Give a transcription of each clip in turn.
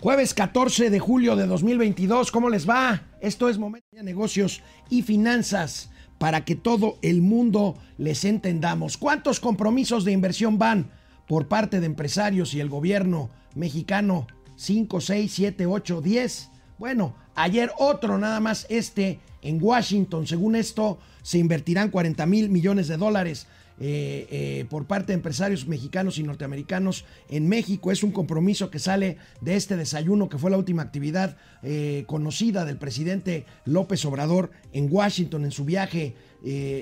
Jueves 14 de julio de 2022, ¿cómo les va? Esto es Momento de Negocios y Finanzas para que todo el mundo les entendamos. ¿Cuántos compromisos de inversión van por parte de empresarios y el gobierno mexicano? ¿5, 6, 7, 8, 10? Bueno, ayer otro nada más este en Washington. Según esto, se invertirán 40 mil millones de dólares eh, eh, por parte de empresarios mexicanos y norteamericanos en México. Es un compromiso que sale de este desayuno que fue la última actividad eh, conocida del presidente López Obrador en Washington en su viaje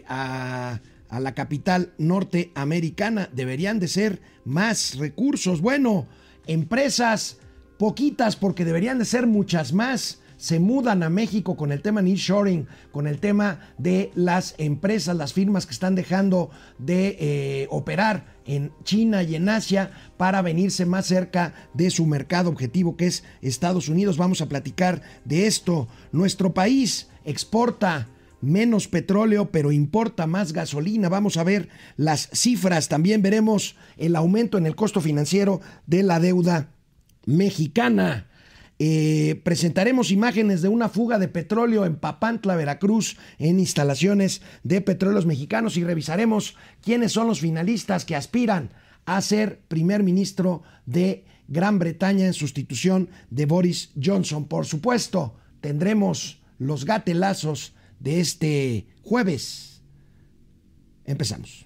a, a la capital norteamericana. Deberían de ser más recursos. Bueno, empresas poquitas porque deberían de ser muchas más se mudan a México con el tema nearshoring, con el tema de las empresas, las firmas que están dejando de eh, operar en China y en Asia para venirse más cerca de su mercado objetivo que es Estados Unidos. Vamos a platicar de esto. Nuestro país exporta menos petróleo, pero importa más gasolina. Vamos a ver las cifras. También veremos el aumento en el costo financiero de la deuda mexicana. Eh, presentaremos imágenes de una fuga de petróleo en Papantla, Veracruz, en instalaciones de petróleos mexicanos y revisaremos quiénes son los finalistas que aspiran a ser primer ministro de Gran Bretaña en sustitución de Boris Johnson. Por supuesto, tendremos los gatelazos de este jueves. Empezamos.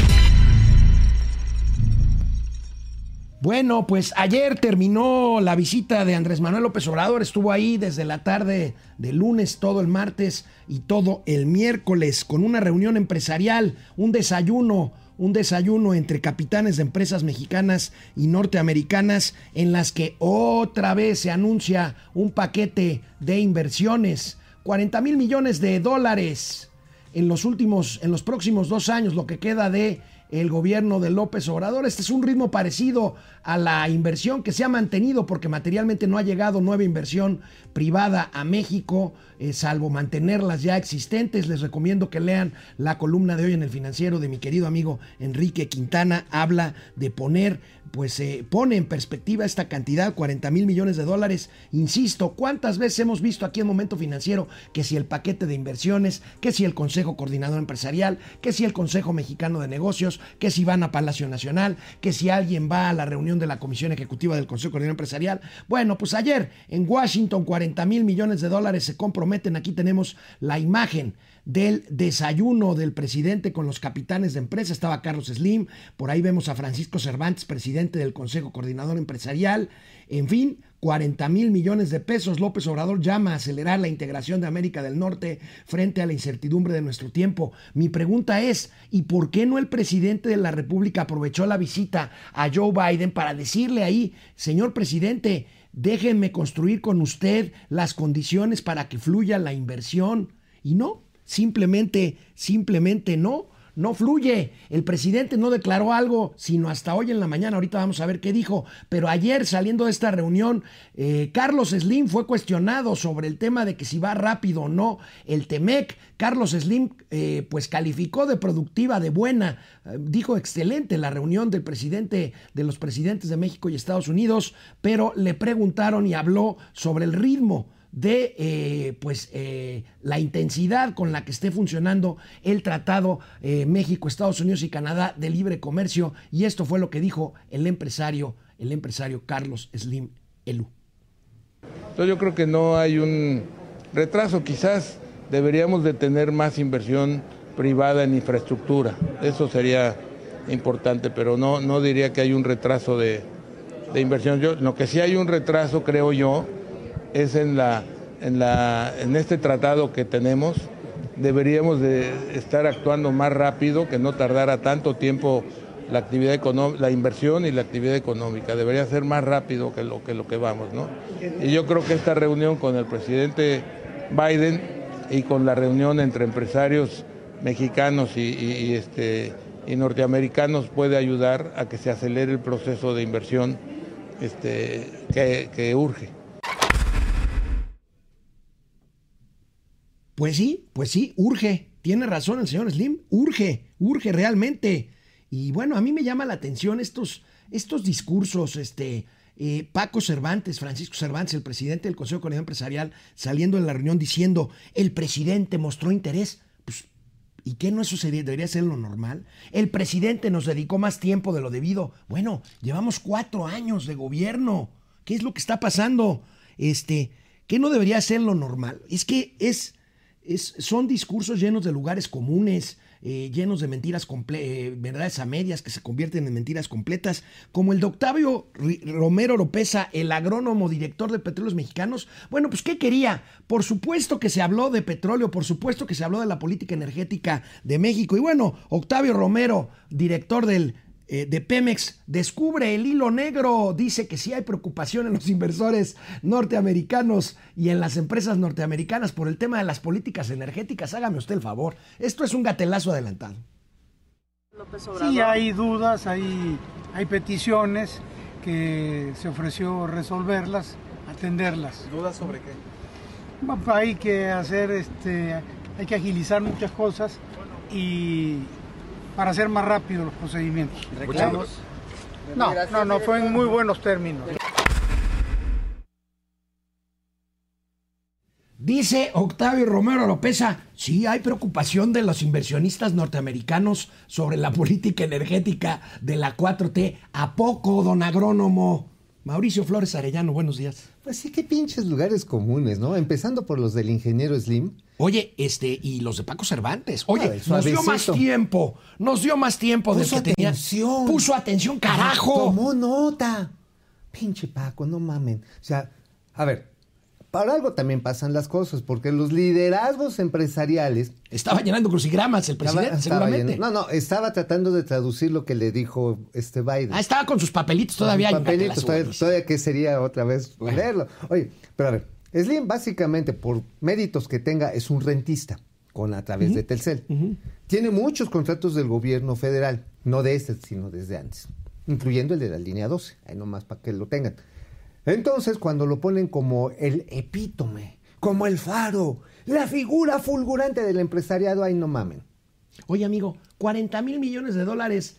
Bueno, pues ayer terminó la visita de Andrés Manuel López Obrador, estuvo ahí desde la tarde de lunes, todo el martes y todo el miércoles con una reunión empresarial, un desayuno, un desayuno entre capitanes de empresas mexicanas y norteamericanas en las que otra vez se anuncia un paquete de inversiones, 40 mil millones de dólares en los últimos, en los próximos dos años, lo que queda de el gobierno de López Obrador. Este es un ritmo parecido a la inversión que se ha mantenido porque materialmente no ha llegado nueva inversión privada a México, eh, salvo mantener las ya existentes. Les recomiendo que lean la columna de hoy en el financiero de mi querido amigo Enrique Quintana. Habla de poner pues se pone en perspectiva esta cantidad, 40 mil millones de dólares. Insisto, ¿cuántas veces hemos visto aquí en Momento Financiero que si el paquete de inversiones, que si el Consejo Coordinador Empresarial, que si el Consejo Mexicano de Negocios, que si van a Palacio Nacional, que si alguien va a la reunión de la Comisión Ejecutiva del Consejo Coordinador Empresarial? Bueno, pues ayer en Washington 40 mil millones de dólares se comprometen. Aquí tenemos la imagen del desayuno del presidente con los capitanes de empresa. Estaba Carlos Slim, por ahí vemos a Francisco Cervantes, presidente del Consejo Coordinador Empresarial. En fin, 40 mil millones de pesos. López Obrador llama a acelerar la integración de América del Norte frente a la incertidumbre de nuestro tiempo. Mi pregunta es, ¿y por qué no el presidente de la República aprovechó la visita a Joe Biden para decirle ahí, señor presidente, déjenme construir con usted las condiciones para que fluya la inversión? Y no, simplemente, simplemente no no fluye. El presidente no declaró algo, sino hasta hoy en la mañana. Ahorita vamos a ver qué dijo. Pero ayer, saliendo de esta reunión, eh, Carlos Slim fue cuestionado sobre el tema de que si va rápido o no el Temec. Carlos Slim, eh, pues calificó de productiva, de buena. Eh, dijo excelente la reunión del presidente, de los presidentes de México y Estados Unidos, pero le preguntaron y habló sobre el ritmo de eh, pues, eh, la intensidad con la que esté funcionando el Tratado eh, México, Estados Unidos y Canadá de libre comercio. Y esto fue lo que dijo el empresario, el empresario Carlos Slim. Entonces yo creo que no hay un retraso, quizás deberíamos de tener más inversión privada en infraestructura. Eso sería importante, pero no, no diría que hay un retraso de, de inversión. Yo, lo que sí hay un retraso, creo yo, es en, la, en, la, en este tratado que tenemos. Deberíamos de estar actuando más rápido, que no tardara tanto tiempo la actividad la inversión y la actividad económica. Debería ser más rápido que lo que, lo que vamos, ¿no? Y yo creo que esta reunión con el presidente Biden y con la reunión entre empresarios mexicanos y, y, este, y norteamericanos puede ayudar a que se acelere el proceso de inversión este, que, que urge. Pues sí, pues sí, urge. Tiene razón el señor Slim, urge, urge realmente. Y bueno, a mí me llama la atención estos, estos discursos, este, eh, Paco Cervantes, Francisco Cervantes, el presidente del Consejo de Empresarial, saliendo en la reunión diciendo, el presidente mostró interés. Pues, ¿y qué no eso sería, debería ser lo normal? El presidente nos dedicó más tiempo de lo debido. Bueno, llevamos cuatro años de gobierno. ¿Qué es lo que está pasando? Este, ¿qué no debería ser lo normal? Es que es son discursos llenos de lugares comunes, eh, llenos de mentiras, eh, verdades a medias que se convierten en mentiras completas, como el de Octavio Romero Oropesa, el agrónomo director de Petróleos Mexicanos. Bueno, pues ¿qué quería? Por supuesto que se habló de petróleo, por supuesto que se habló de la política energética de México. Y bueno, Octavio Romero, director del eh, de Pemex descubre el hilo negro, dice que sí hay preocupación en los inversores norteamericanos y en las empresas norteamericanas por el tema de las políticas energéticas. Hágame usted el favor. Esto es un gatelazo adelantado. Sí, hay dudas, hay, hay peticiones que se ofreció resolverlas, atenderlas. ¿Dudas sobre qué? Hay que hacer, este, hay que agilizar muchas cosas y para hacer más rápido los procedimientos. ¿Reclamos? No, no, no, fue en muy buenos términos. Dice Octavio Romero Lopeza, sí hay preocupación de los inversionistas norteamericanos sobre la política energética de la 4T. ¿A poco, don agrónomo? Mauricio Flores Arellano, buenos días. Pues sí, qué pinches lugares comunes, ¿no? Empezando por los del ingeniero Slim. Oye, este, y los de Paco Cervantes. Oye, nos dio más tiempo. Nos dio más tiempo Puso del que tenía. atención. Puso atención, carajo. Tomó nota. Pinche Paco, no mamen. O sea, a ver, para algo también pasan las cosas, porque los liderazgos empresariales. Estaba llenando crucigramas el presidente, estaba seguramente. no, no, estaba tratando de traducir lo que le dijo este Biden. Ah, estaba con sus papelitos todavía. Sus papelitos, todavía, todavía que sería otra vez leerlo. Oye, pero a ver, Slim básicamente por méritos que tenga es un rentista con a través de Telcel. Tiene muchos contratos del gobierno federal, no de este, sino desde antes, incluyendo el de la línea 12, ahí nomás para que lo tengan. Entonces, cuando lo ponen como el epítome, como el faro, la figura fulgurante del empresariado, ahí no mamen. Oye, amigo, 40 mil millones de dólares.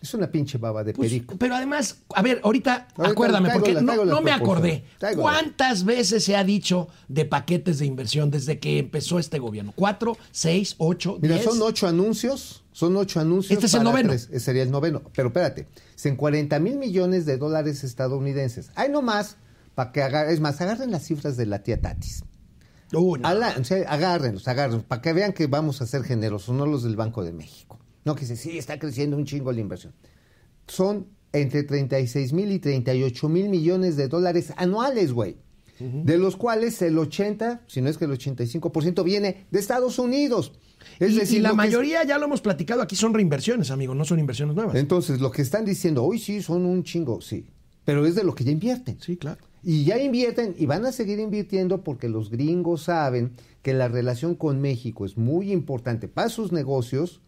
Es una pinche baba de Pues, perico. pero además, a ver, ahorita, Ahorita acuérdame, traigo porque no, me acordé. Traigo ¿Cuántas veces se ha dicho de paquetes de inversión desde que empezó este gobierno? ¿Cuatro, seis, ocho, Mira, diez? son ocho anuncios, son ocho anuncios. Este es el noveno. tres. Sería el noveno. Pero espérate, en 40 mil millones de dólares estadounidenses. Hay nomás para que agarren, es más, agarren las cifras de la tía Tatis. No. O sea, agárrenlos, agárrenlos, para que vean que vamos a ser generosos, no los del Banco de México. No que dice, sí, está creciendo un chingo la inversión. Son entre 36 mil y 38 mil millones de dólares anuales, güey. De los cuales el 80, si no es que el 85% viene de Estados Unidos. Es y, decir, y la es- mayoría, ya lo hemos platicado aquí, son reinversiones, amigo, no son inversiones nuevas. Entonces, lo que están diciendo, hoy sí, son un chingo, sí. Pero es de lo que ya invierten. Sí, claro. Y ya invierten y van a seguir invirtiendo porque los gringos saben que la relación con México es muy importante para sus negocios,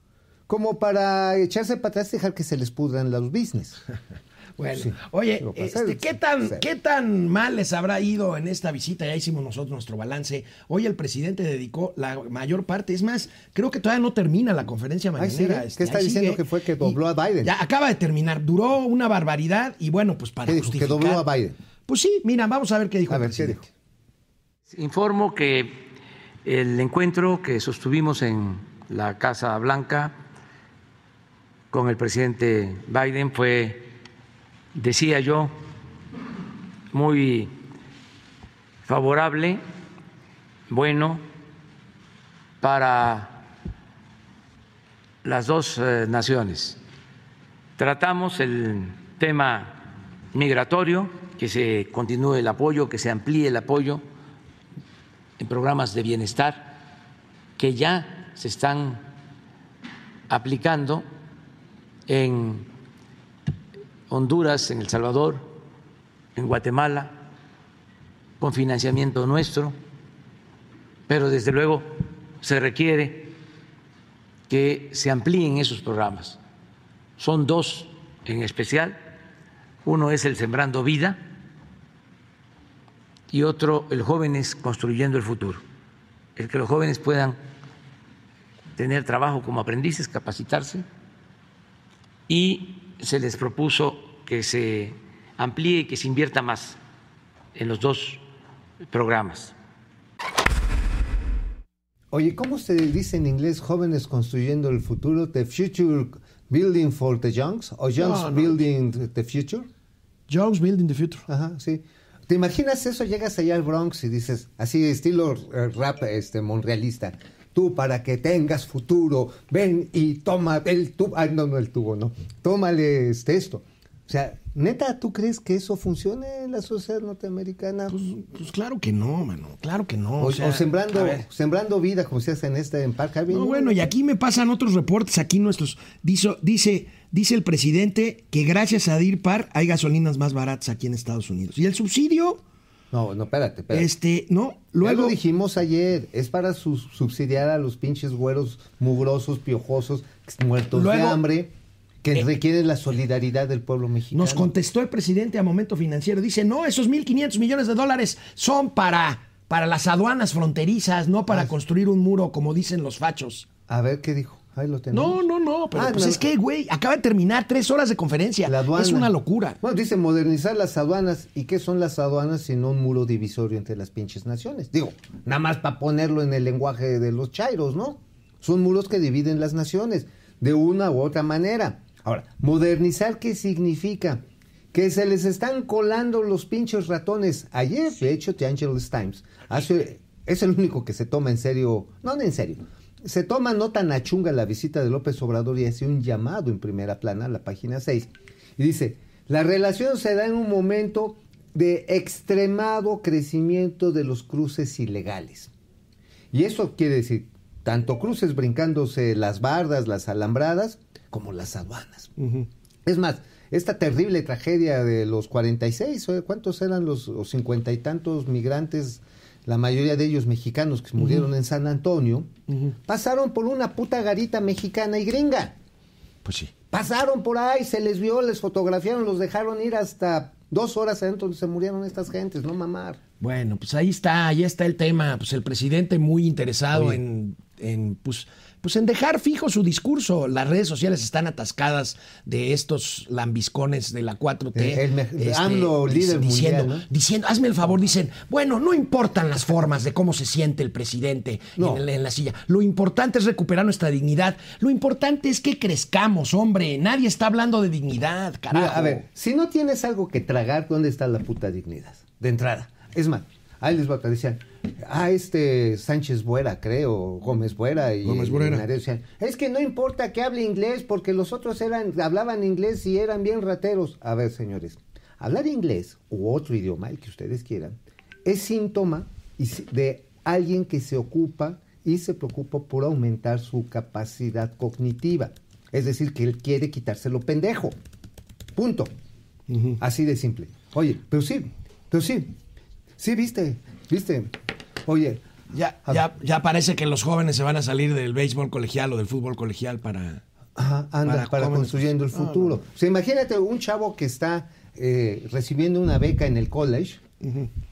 como para echarse para atrás y dejar que se les pudran los business. Bueno, Sí. oye, este, ¿qué, tan, sí. ¿qué tan mal les habrá ido en esta visita? Ya hicimos nosotros nuestro balance. Hoy el presidente dedicó la mayor parte, es más, creo que todavía no termina la conferencia mañanera. sigue. este, ¿Qué está diciendo sigue. que fue que Y dobló a Biden? Ya acaba de terminar, duró una barbaridad y bueno, pues para ¿Qué dijo? Que justificar. dobló a Biden. Pues sí, mira, vamos a ver qué dijo A el ver, ¿qué presidente. dijo? Informo que el encuentro que sostuvimos en la Casa Blanca con el presidente Biden fue, decía yo, muy favorable, bueno, para las dos eh, naciones. Tratamos el tema migratorio, que se continúe el apoyo, que se amplíe el apoyo en programas de bienestar que ya se están aplicando en Honduras, en El Salvador, en Guatemala, con financiamiento nuestro, pero desde luego se requiere que se amplíen esos programas son dos en especial. Uno es el Sembrando Vida y otro el Jóvenes Construyendo el Futuro. El que los jóvenes puedan tener trabajo como aprendices, capacitarse y se les propuso que se amplíe y que se invierta más en los dos programas. Oye, ¿cómo se dice en inglés jóvenes construyendo el futuro? ¿The future building for the youngs? ¿O youngs No, no. building the future? Jones Building the Future. Ajá, sí. ¿Te imaginas eso? Llegas allá al Bronx y dices, así estilo eh, rap este, monrealista. Tú para que tengas futuro, ven y toma el tubo. Ay, no, no, el tubo, no. Tómale este, esto. O sea, neta, ¿tú crees que eso funcione en la sociedad norteamericana? Pues, pues claro que no, mano. Claro que no. o, o sea, o sembrando, sembrando vida, como se hace en este en Park Avenue. No, bueno, y aquí me pasan otros reportes, aquí nuestros. Dice, dice, dice el presidente que gracias a DIRPAR hay gasolinas más baratas aquí en Estados Unidos. Y el subsidio, No, no, espérate, espérate. este, no, Ya luego. lo dijimos ayer, es para su- subsidiar a los pinches güeros mugrosos, piojosos, muertos de hambre, que Eh, requieren la solidaridad del pueblo mexicano. Nos contestó el presidente a Momento Financiero. Dice, no, esos 1.500 millones de dólares son para, para las aduanas fronterizas, no Ah. para construir un muro, como dicen los fachos. A ver qué dijo. Ahí lo tenemos. No, no, no, pero Ah, pues no. es que, güey, acaba de terminar tres horas de conferencia. La aduana. Es una locura. Bueno, dice modernizar las aduanas. ¿Y qué son las aduanas sino un muro divisorio entre las pinches naciones? Digo, nada más para ponerlo en el lenguaje de los chairos, ¿no? Son muros que dividen las naciones de una u otra manera. Ahora, modernizar, ¿qué significa? Que se les están colando los pinches ratones. Ayer, de hecho, The Angeles Times hace, es el único que se toma en serio, no, en serio, se toma no tan a chunga la visita de López Obrador y hace un llamado en primera plana, la página 6, y dice, la relación se da en un momento de extremado crecimiento de los cruces ilegales. Y eso quiere decir, tanto cruces brincándose las bardas, las alambradas, como las aduanas. Es más, esta terrible tragedia de los 46, ¿o ¿cuántos eran los cincuenta y tantos migrantes, la mayoría de ellos mexicanos que murieron en San Antonio, pasaron por una puta garita mexicana y gringa. Pues sí. Pasaron por ahí, se les vio, les fotografiaron, los dejaron ir hasta dos horas adentro donde se murieron estas gentes, no mamar. Bueno, pues ahí está, ahí está el tema. Pues el presidente muy interesado Oye. en, en, pues, pues en dejar fijo su discurso. Las redes sociales están atascadas de estos lambiscones de la 4T. Eh, el me- AMLO, líder diciendo, mundial, ¿no? diciendo, hazme el favor, dicen, bueno, no importan las formas de cómo se siente el presidente No. en, la- en la silla. Lo importante es recuperar nuestra dignidad. Lo importante es que crezcamos, hombre. Nadie está hablando de dignidad, carajo. Mira, a ver, si no tienes algo que tragar, ¿dónde está la puta dignidad? De entrada. Es más, ahí les va a decían, ah, este Sánchez Buera, creo, Gómez Buera y Gómez Buera. y decían, es que no importa que hable inglés porque los otros eran, hablaban inglés y eran bien rateros. A ver, señores, hablar inglés u otro idioma, el que ustedes quieran, es síntoma de alguien que se ocupa y se preocupa por aumentar su capacidad cognitiva. Es decir, que él quiere quitárselo pendejo. Punto. Así de simple. Oye, pero sí, pero sí, sí, viste, viste. Oye, Ya, ya, ya parece que los jóvenes se van a salir del béisbol colegial o del fútbol colegial para... Ajá, anda, Para construyendo el futuro. no. O sea, imagínate un chavo que está eh, recibiendo una beca en el college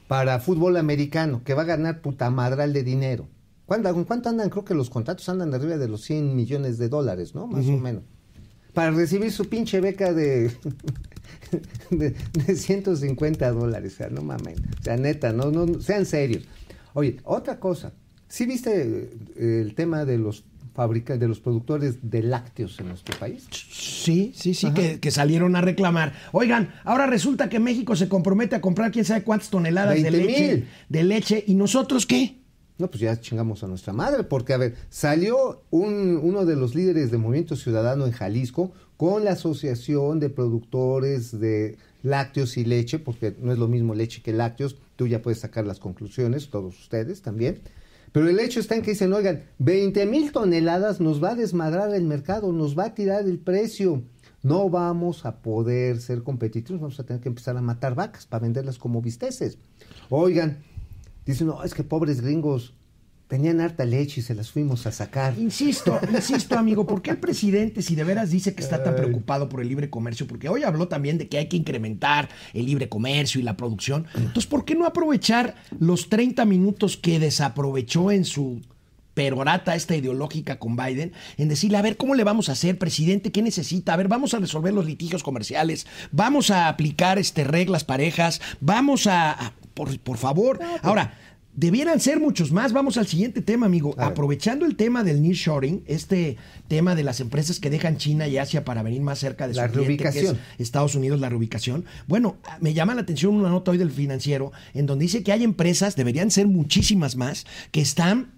para fútbol americano, que va a ganar puta madral de dinero. ¿Cuánto, con ¿Cuánto andan? Creo que los contratos andan arriba de los 100 millones de dólares, ¿no? Más o menos. Para recibir su pinche beca de, de, de 150 dólares. O sea, no mames. O sea, neta, no, no, sean serios. Oye, otra cosa. ¿Sí viste eh, el tema de los fabricantes, de los productores de lácteos en nuestro país? Sí, sí, sí, que, que salieron a reclamar. Oigan, ahora resulta que México se compromete a comprar quién sabe cuántas toneladas de 20,000. leche, de leche. ¿Y nosotros qué? No, pues ya chingamos a nuestra madre, porque a ver, salió un, uno de los líderes del Movimiento Ciudadano en Jalisco con la Asociación de Productores de Lácteos y Leche, porque no es lo mismo leche que lácteos, tú ya puedes sacar las conclusiones, todos ustedes también. Pero el hecho está en que dicen, oigan, 20 mil toneladas nos va a desmadrar el mercado, nos va a tirar el precio. No vamos a poder ser competitivos, vamos a tener que empezar a matar vacas para venderlas como bisteces. Oigan, Dicen, no, es que pobres gringos. Tenían harta leche y se las fuimos a sacar. Insisto, insisto, amigo, ¿por qué el presidente, si de veras dice que está tan preocupado por el libre comercio? Porque hoy habló también de que hay que incrementar el libre comercio y la producción. Entonces, ¿por qué no aprovechar los 30 minutos que desaprovechó en su perorata esta ideológica con Biden en decirle, a ver, ¿cómo le vamos a hacer, presidente? ¿Qué necesita? A ver, vamos a resolver los litigios comerciales, vamos a aplicar este, reglas parejas, vamos a... a- por, por favor. Ahora, debieran ser muchos más. Vamos al siguiente tema, amigo. Aprovechando el tema del nearshoring, este tema de las empresas que dejan China y Asia para venir más cerca de La su cliente, que es reubicación. Estados Unidos, la reubicación. Bueno, me llama la atención una nota hoy del financiero en donde dice que hay empresas, deberían ser muchísimas más, que están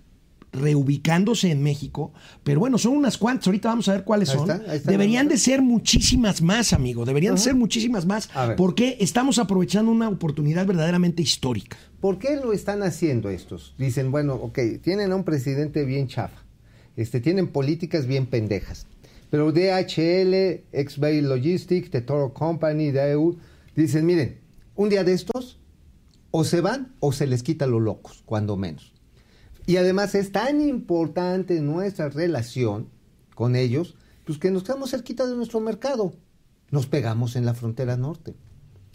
reubicándose en México, pero bueno, son unas cuantas, ahorita vamos a ver cuáles Ahí son. está, ahí está deberían de ser muchísimas más, amigo, deberían de ser muchísimas más, porque estamos aprovechando una oportunidad verdaderamente histórica. ¿Por qué lo están haciendo estos? Dicen, bueno, ok, tienen a un presidente bien chafa, este, tienen políticas bien pendejas, pero DHL, XBay Logistics, The Toro Company, DAEU, dicen, miren, un día de estos, o se van o se les quita lo locos, cuando menos. Y además es tan importante nuestra relación con ellos, pues que nos quedamos cerquita de nuestro mercado. Nos pegamos en la frontera norte.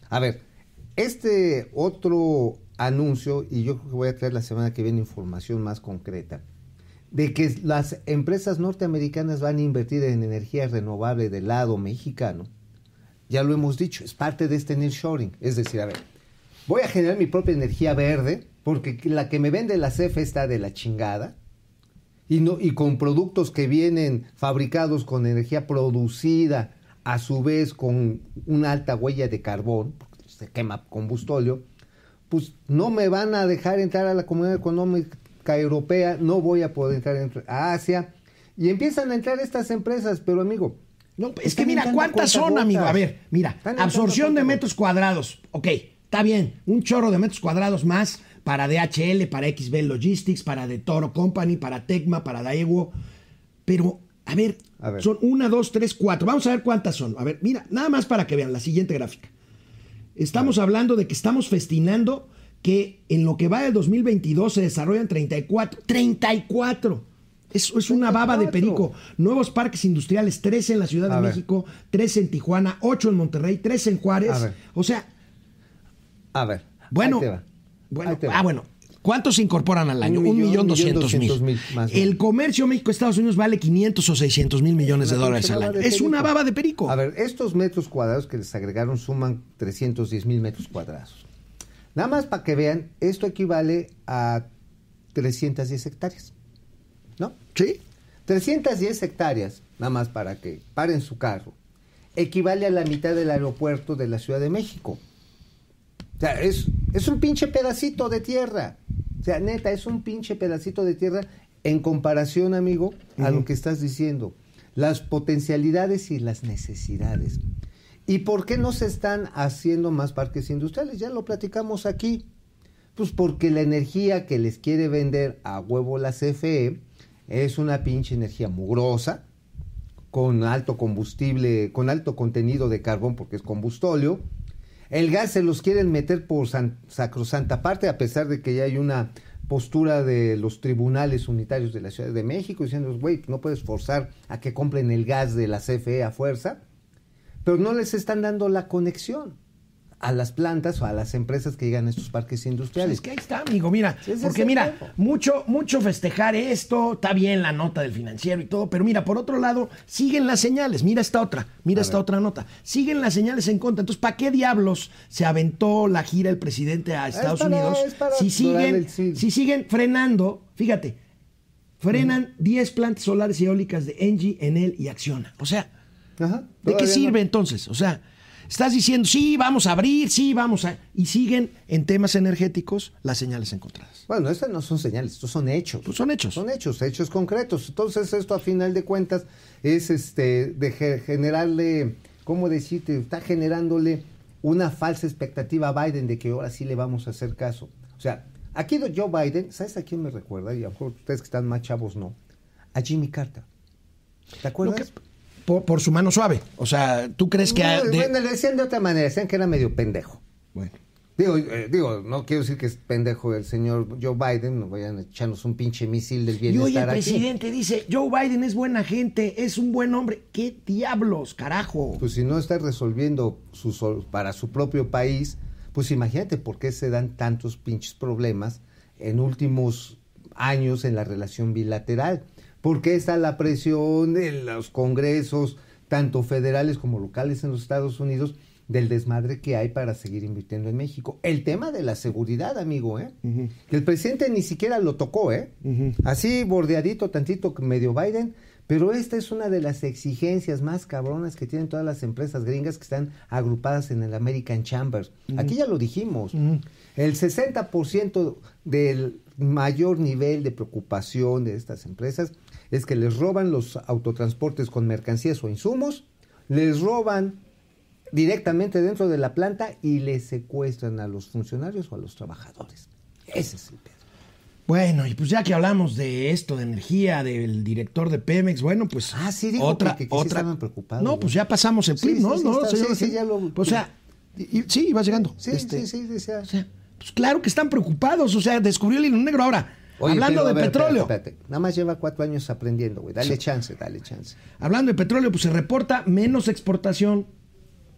A ver, este otro anuncio, y yo creo que voy a traer la semana que viene información más concreta, de que las empresas norteamericanas van a invertir en energía renovable del lado mexicano, ya lo hemos dicho, es parte de este nearshoring. Es decir, a ver, voy a generar mi propia energía verde, porque la que me vende la CFE está de la chingada, y, no, y con productos que vienen fabricados con energía producida, a su vez con una alta huella de carbón, porque se quema combustóleo, pues no me van a dejar entrar a la comunidad económica europea, no voy a poder entrar en- a Asia, y empiezan a entrar estas empresas, pero amigo, No, es que mira, ¿cuántas son, amigo? A ver, mira, absorción de metros cuadrados. Ok, está bien, un chorro de metros cuadrados más para DHL, para XB Logistics, para The Toro Company, para Tecma, para Daewoo. Pero, a ver, A ver. son una, dos, tres, cuatro. Vamos a ver cuántas son. A ver, mira, nada más para que vean la siguiente gráfica. Estamos hablando de que estamos festinando que en lo que va del 2022 se desarrollan 34. ¡34! Es, es una baba de 34. perico. Nuevos parques industriales, 13 en la Ciudad de ver. México, 13 en Tijuana, 8 en Monterrey, 3 en Juárez. O sea, a ver, bueno. Bueno, ah, bueno. ¿Cuántos se incorporan al año? Un millón, doscientos mil. El comercio México-Estados Unidos vale 500 o 600 mil millones de dólares al año. Es una baba de perico. A ver, estos metros cuadrados que les agregaron suman 310 mil metros cuadrados. Nada más para que vean, esto equivale a 310 hectáreas. ¿No? Sí. 310 hectáreas, nada más para que paren su carro, equivale a la mitad del aeropuerto de la Ciudad de México. O sea, es, es un pinche pedacito de tierra. O sea, neta, es un pinche pedacito de tierra en comparación, amigo, a lo que estás diciendo. Las potencialidades y las necesidades. ¿Y por qué no se están haciendo más parques industriales? Ya lo platicamos aquí. Pues porque la energía que les quiere vender a huevo la CFE es una pinche energía mugrosa, con alto combustible, con alto contenido de carbón porque es combustóleo. El gas se los quieren meter por san- sacrosanta parte, a pesar de que ya hay una postura de los tribunales unitarios de la Ciudad de México diciendo, güey, no puedes forzar a que compren el gas de la CFE a fuerza, pero no les están dando la conexión a las plantas o a las empresas que llegan a estos parques industriales. Es que ahí está, amigo, mira. Sí, porque es mira, mucho, mucho festejar esto, está bien la nota del financiero y todo, pero mira, por otro lado, siguen las señales. Mira esta otra, mira esta otra nota. Siguen las señales en contra. Entonces, ¿para qué diablos se aventó la gira el presidente a Estados para- Unidos? es para Si siguen, si siguen frenando, fíjate, frenan 10 plantas solares y eólicas de Engie, Enel y Acciona. O sea, Ajá, ¿De qué sirve no. entonces? O sea, estás diciendo, sí, vamos a abrir, sí, vamos a... Y siguen en temas energéticos las señales encontradas. Bueno, estas no son señales, estos son hechos. Pues son hechos. Son hechos, hechos concretos. Entonces esto a final de cuentas es este de ge- generarle, ¿cómo decirte? Está generándole una falsa expectativa a Biden de que ahora sí le vamos a hacer caso. O sea, aquí Joe Biden, ¿sabes a quién me recuerda? Y a lo mejor ustedes que están más chavos no. A Jimmy Carter. ¿Te acuerdas? que- por, por su mano suave. O sea, ¿tú crees que... No, de- Bueno, le decían de otra manera, decían que era medio pendejo. Bueno. Digo, eh, digo, no quiero decir que es pendejo el señor Joe Biden, no vayan a echarnos un pinche misil del Y bienestar hoy el aquí. presidente dice, Joe Biden es buena gente, es un buen hombre. ¿Qué diablos, carajo? Pues si no está resolviendo su, sol- para su propio país, pues imagínate por qué se dan tantos pinches problemas en últimos años en la relación bilateral. ¿Por qué está la presión de los congresos, tanto federales como locales en los Estados Unidos, del desmadre que hay para seguir invirtiendo en México? El tema de la seguridad, amigo, ¿eh? Que el presidente ni siquiera lo tocó, ¿eh? Así bordeadito tantito medio Biden, pero esta es una de las exigencias más cabronas que tienen todas las empresas gringas que están agrupadas en el American Chamber. Aquí ya lo dijimos. El 60% del mayor nivel de preocupación de estas empresas es que les roban los autotransportes con mercancías o insumos, les roban directamente dentro de la planta y les secuestran a los funcionarios o a los trabajadores. Ese es el pedo. Bueno, y pues ya que hablamos de esto, de energía, del director de Pemex, bueno, pues Ah, sí, dijo otra, que- que sí otra. estaban preocupados, no, pues ya pasamos el clip, sí, ¿no? sí, no, está- señor sí, ya lo- O sea, y- sí, iba llegando. Sí, Este, sí, sí. O sea, pues claro que están preocupados, o sea, descubrió el hilo negro ahora. Oye, hablando pero, de a ver, petróleo. espérate, espérate. Nada más lleva cuatro años aprendiendo, güey. Dale chance, dale chance. Hablando de petróleo, pues se reporta menos exportación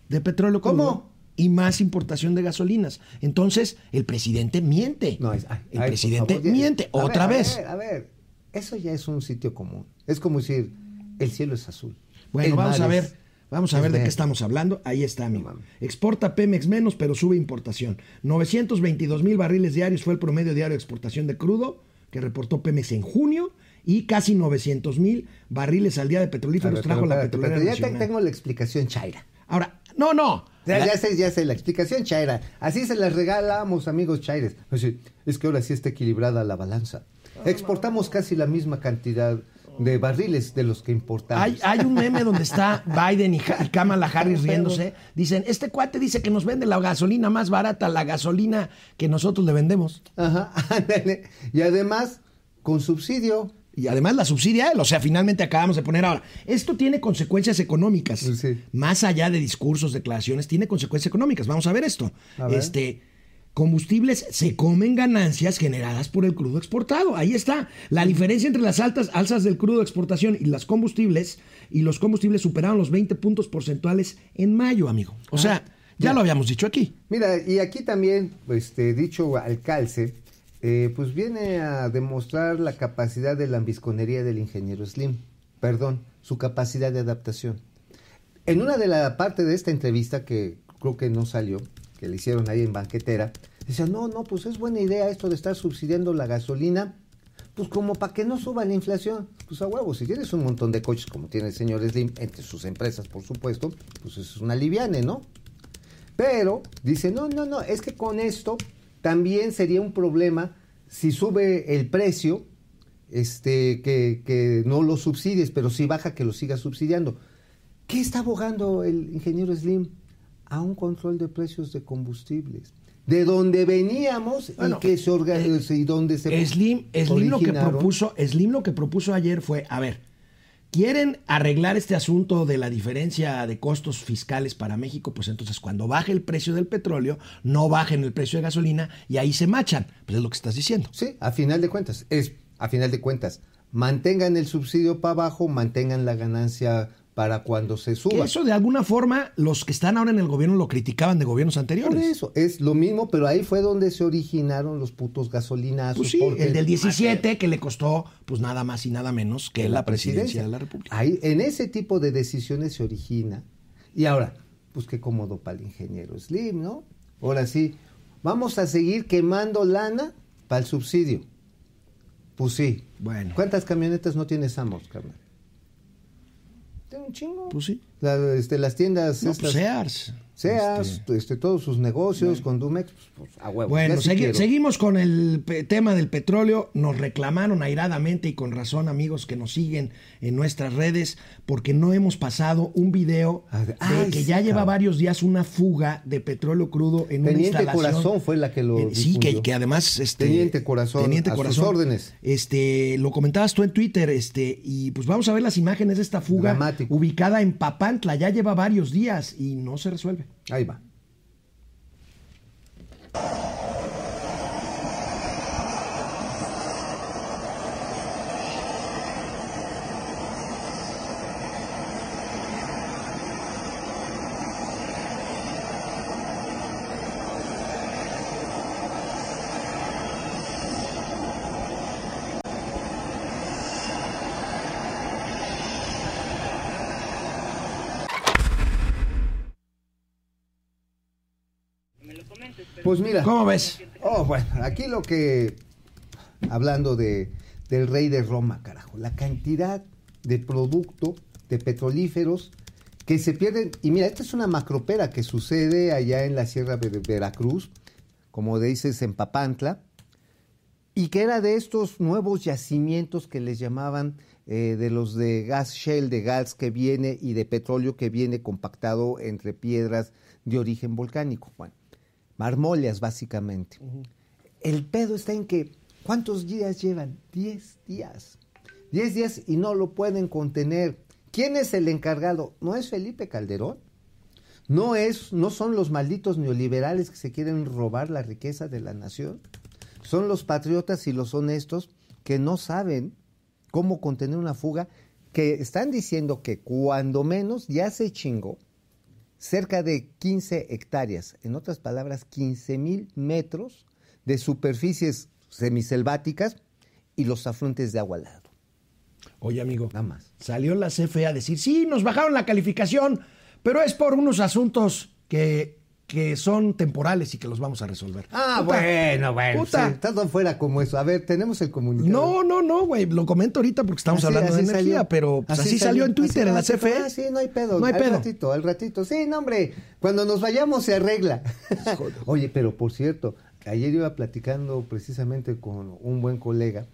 de petróleo crudo ¿Cómo? y más importación de gasolinas. Entonces, el presidente miente. No, es, ay, el ay, presidente favor, miente a ver, otra a vez. ver, a ver, eso ya es un sitio común. Es como decir, el cielo es azul. Bueno, El vamos a ver, es- vamos a ver de qué estamos hablando. Ahí está, amigo. mames. Exporta Pemex menos, pero sube importación. 922 mil barriles diarios fue el promedio diario de exportación de crudo que reportó Pemex en junio y casi 900 mil barriles al día de petrolíferos ver, trajo pero la petrolera ya nacional. tengo la explicación chaira. Ahora, no, no. Ya, La- ya sé, ya sé, la explicación chaira. Así se las regalamos, amigos chaires. Es que ahora sí está equilibrada la balanza. Exportamos casi la misma cantidad de barriles de los que importamos. Hay, hay un meme donde está Biden y, Kamala Harris riéndose. Dicen, este cuate dice que nos vende la gasolina más barata, la gasolina que nosotros le vendemos. Ajá, ándale. Y además, con subsidio. Y además la subsidia él. O sea, finalmente acabamos de poner ahora. Esto tiene consecuencias económicas. Sí. Más allá de discursos, declaraciones, tiene consecuencias económicas. Vamos a ver esto. A ver. Este. Combustibles se comen ganancias generadas por el crudo exportado. Ahí está. La diferencia entre las altas alzas del crudo de exportación y las combustibles, y los combustibles superaron los 20 puntos porcentuales en mayo, amigo. O sea, ya ya. lo habíamos dicho aquí. Mira, y aquí también, este, dicho al calce, eh, pues viene a demostrar la capacidad de la ambisconería del ingeniero Slim. Perdón, su capacidad de adaptación. En una de la parte de esta entrevista que creo que no salió, que le hicieron ahí en banquetera, decía, no, no, pues es buena idea esto de estar subsidiando la gasolina, pues como para que no suba la inflación. Pues a huevo, si tienes un montón de coches como tiene el señor Slim, entre sus empresas, por supuesto, pues es una liviane, ¿no? Pero dice, no, no, no, es que con esto también sería un problema si sube el precio, este, que, que no lo subsidies, pero si baja que lo sigas subsidiando. ¿Qué está abogando el ingeniero Slim? A un control de precios de combustibles. De donde veníamos Bueno, y que se organizó y donde se Slim, Slim lo que propuso, Slim lo que propuso ayer fue, a ver, quieren arreglar este asunto de la diferencia de costos fiscales para México, pues entonces cuando baje el precio del petróleo, no bajen el precio de gasolina y ahí se machan. Pues es lo que estás diciendo. Sí, a final de cuentas, es a final de cuentas, mantengan el subsidio para abajo, mantengan la ganancia para cuando se suba. eso de alguna forma los que están ahora en el gobierno lo criticaban de gobiernos Por anteriores. eso, es lo mismo, pero ahí fue donde se originaron los putos gasolinazos. Pues sí, el del 17 que le costó pues nada más y nada menos que la presidencia de la República. Ahí, en ese tipo de decisiones se origina. Y ahora, pues qué cómodo para el ingeniero Slim, ¿no? Ahora sí, vamos a seguir quemando lana para el subsidio. Pues sí. Bueno. ¿Cuántas camionetas no tienes Amos, carnal? Tiene un chingo. Pues sí. La- este, las tiendas No, estas, pues Sears. Sears, Este, este, todos sus negocios con Dumex, pues, pues, a huevo. Bueno, ya sí segui- quiero. seguimos con el tema del petróleo. Nos reclamaron airadamente y con razón, amigos que nos siguen en nuestras redes, porque no hemos pasado un video Ah, de- ay, que sí, ya lleva cabrón. varios días una fuga de petróleo crudo en una Teniente instalación. Corazón fue la que lo Eh, Sí, que, además... Este, Teniente Corazón, a sus órdenes. Este, lo comentabas tú en Twitter, este, y pues vamos a ver las imágenes de esta fuga Dramático. ubicada en Papantla. Ya lleva varios días y no se resuelve. Ahí va. Pues mira. ¿Cómo ves? Oh, bueno, aquí lo que. Hablando de, del rey de Roma, carajo. La cantidad de producto, de petrolíferos que se pierden. Y mira, esta es una macropera que sucede allá en la Sierra de Veracruz, como dices, en Papantla, y que era de estos nuevos yacimientos que les llamaban eh, de los de gas shell, de gas que viene y de petróleo que viene compactado entre piedras de origen volcánico. Bueno, marmolias básicamente. El pedo está en que, ¿cuántos días llevan? Diez días. Diez días y no lo pueden contener. ¿Quién es el encargado? ¿No es Felipe Calderón? ¿No, es, ¿No son los malditos neoliberales que se quieren robar la riqueza de la nación? Son los patriotas y los honestos que no saben cómo contener una fuga, que están diciendo que cuando menos ya se chingó cerca de 15 hectáreas, en otras palabras, 15 mil metros de superficies semiselváticas y los afluentes de agua al lado. Oye, amigo, Nada más. salió la CFE a decir, sí, nos bajaron la calificación, pero es por unos asuntos que, que son temporales y que los vamos a resolver. Ah, Puta, bueno, bueno. puta. sí, estás fuera como eso. A ver, tenemos el comunicado. No, no, no, güey. Lo comento ahorita porque estamos Así- hablando de energía, pero pues, así, salió en Twitter, en la CFE. Ah, sí, no hay pedo. No hay al pedo. ratito, al ratito. Sí, no, hombre. Cuando nos vayamos se arregla. Oye, pero por cierto, ayer iba platicando precisamente con un buen colega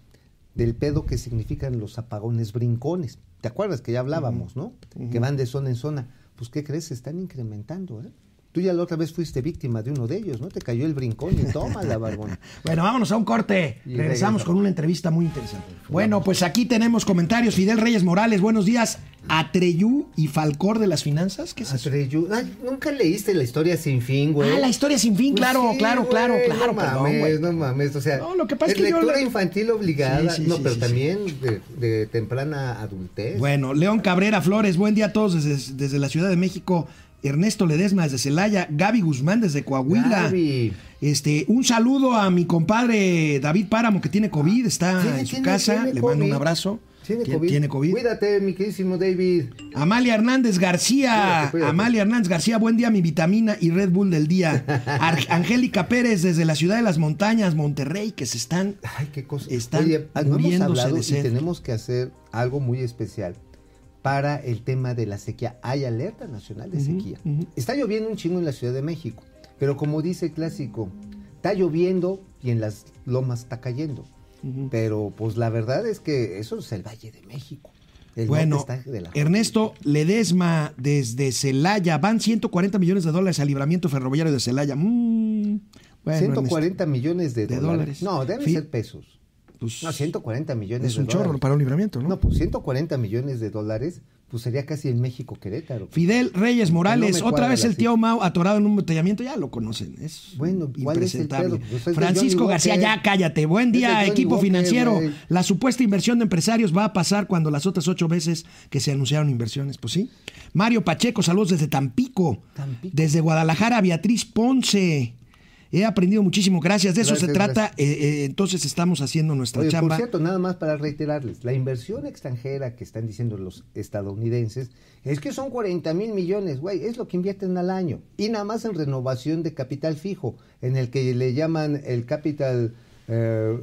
del pedo que significan los apagones brincones. ¿Te acuerdas que ya hablábamos, no? Que van de zona en zona. Pues, ¿qué crees? Se están incrementando, ¿eh? Tú ya la otra vez fuiste víctima de uno de ellos, ¿no? Te cayó el brincón y toma la barbón. Bueno, vámonos a un corte. Y Regresamos con una entrevista muy interesante. Bueno, pues aquí tenemos comentarios. Fidel Reyes Morales, buenos días. Atreyú y Falcor de las finanzas. ¿Qué es eso? Ay, Nunca leíste la historia sin fin, güey. Ah, la historia sin fin, Pues claro, sí, claro, güey, claro, claro, No perdón, mames, güey. no mames. O sea, No, lo que pasa es que yo lectura le- infantil obligada. Sí, sí, no, pero también de, de temprana adultez. Bueno, León Cabrera Flores, buen día a todos desde, desde la Ciudad de México. Ernesto Ledesma desde Celaya, Gaby Guzmán desde Coahuila. Gaby. Este, un saludo a mi compadre David Páramo que tiene COVID, está en su tiene- casa, tiene le mando un abrazo. Tiene Tien- COVID. Tiene COVID. Cuídate, mi queridísimo David. Amalia Hernández García, Cuídate, cuídate. Amalia Hernández García, buen día, mi vitamina y Red Bull del día. Angélica Pérez desde la ciudad de las montañas, Monterrey, que se están Ay, qué cosa. Están Oye, no hemos muriéndose hablado de y tenemos que hacer algo muy especial para el tema de la sequía. Hay alerta nacional de sequía. Está lloviendo un chingo en la Ciudad de México, pero como dice el clásico, está lloviendo y en las lomas está cayendo. Pero pues la verdad es que eso es el Valle de México. El Bueno, de la- Ernesto Ledesma desde Celaya, van 140 millones de dólares al libramiento ferroviario de Celaya. Mm, bueno, 140 millones de, De dólares. dólares. No, deben ser pesos. Pues, No, 140 millones es de un dólares. chorro para un libramiento, ¿no? No, pues 140 millones de dólares, pues sería casi el México Querétaro. Fidel Reyes Morales, No otra vez el tío. Mao atorado en un embotellamiento, ya lo conocen, es Bueno, ¿cuál es el impresentable. Pues es de Francisco García, Walker. ya cállate. Buen día, equipo Walker, financiero. La supuesta inversión de empresarios va a pasar cuando las otras ocho veces que se anunciaron inversiones, pues sí. Mario Pacheco, saludos desde Tampico. Tampico. Desde Guadalajara, Beatriz Ponce. He aprendido muchísimo, gracias. De eso Gracias, se trata. eh, eh, entonces estamos haciendo nuestra Oye, chamba. por cierto, nada más para reiterarles, la inversión extranjera que están diciendo los estadounidenses es que son 40 mil millones, güey, es lo que invierten al año. Y nada más en renovación de capital fijo, en el que le llaman el capital eh,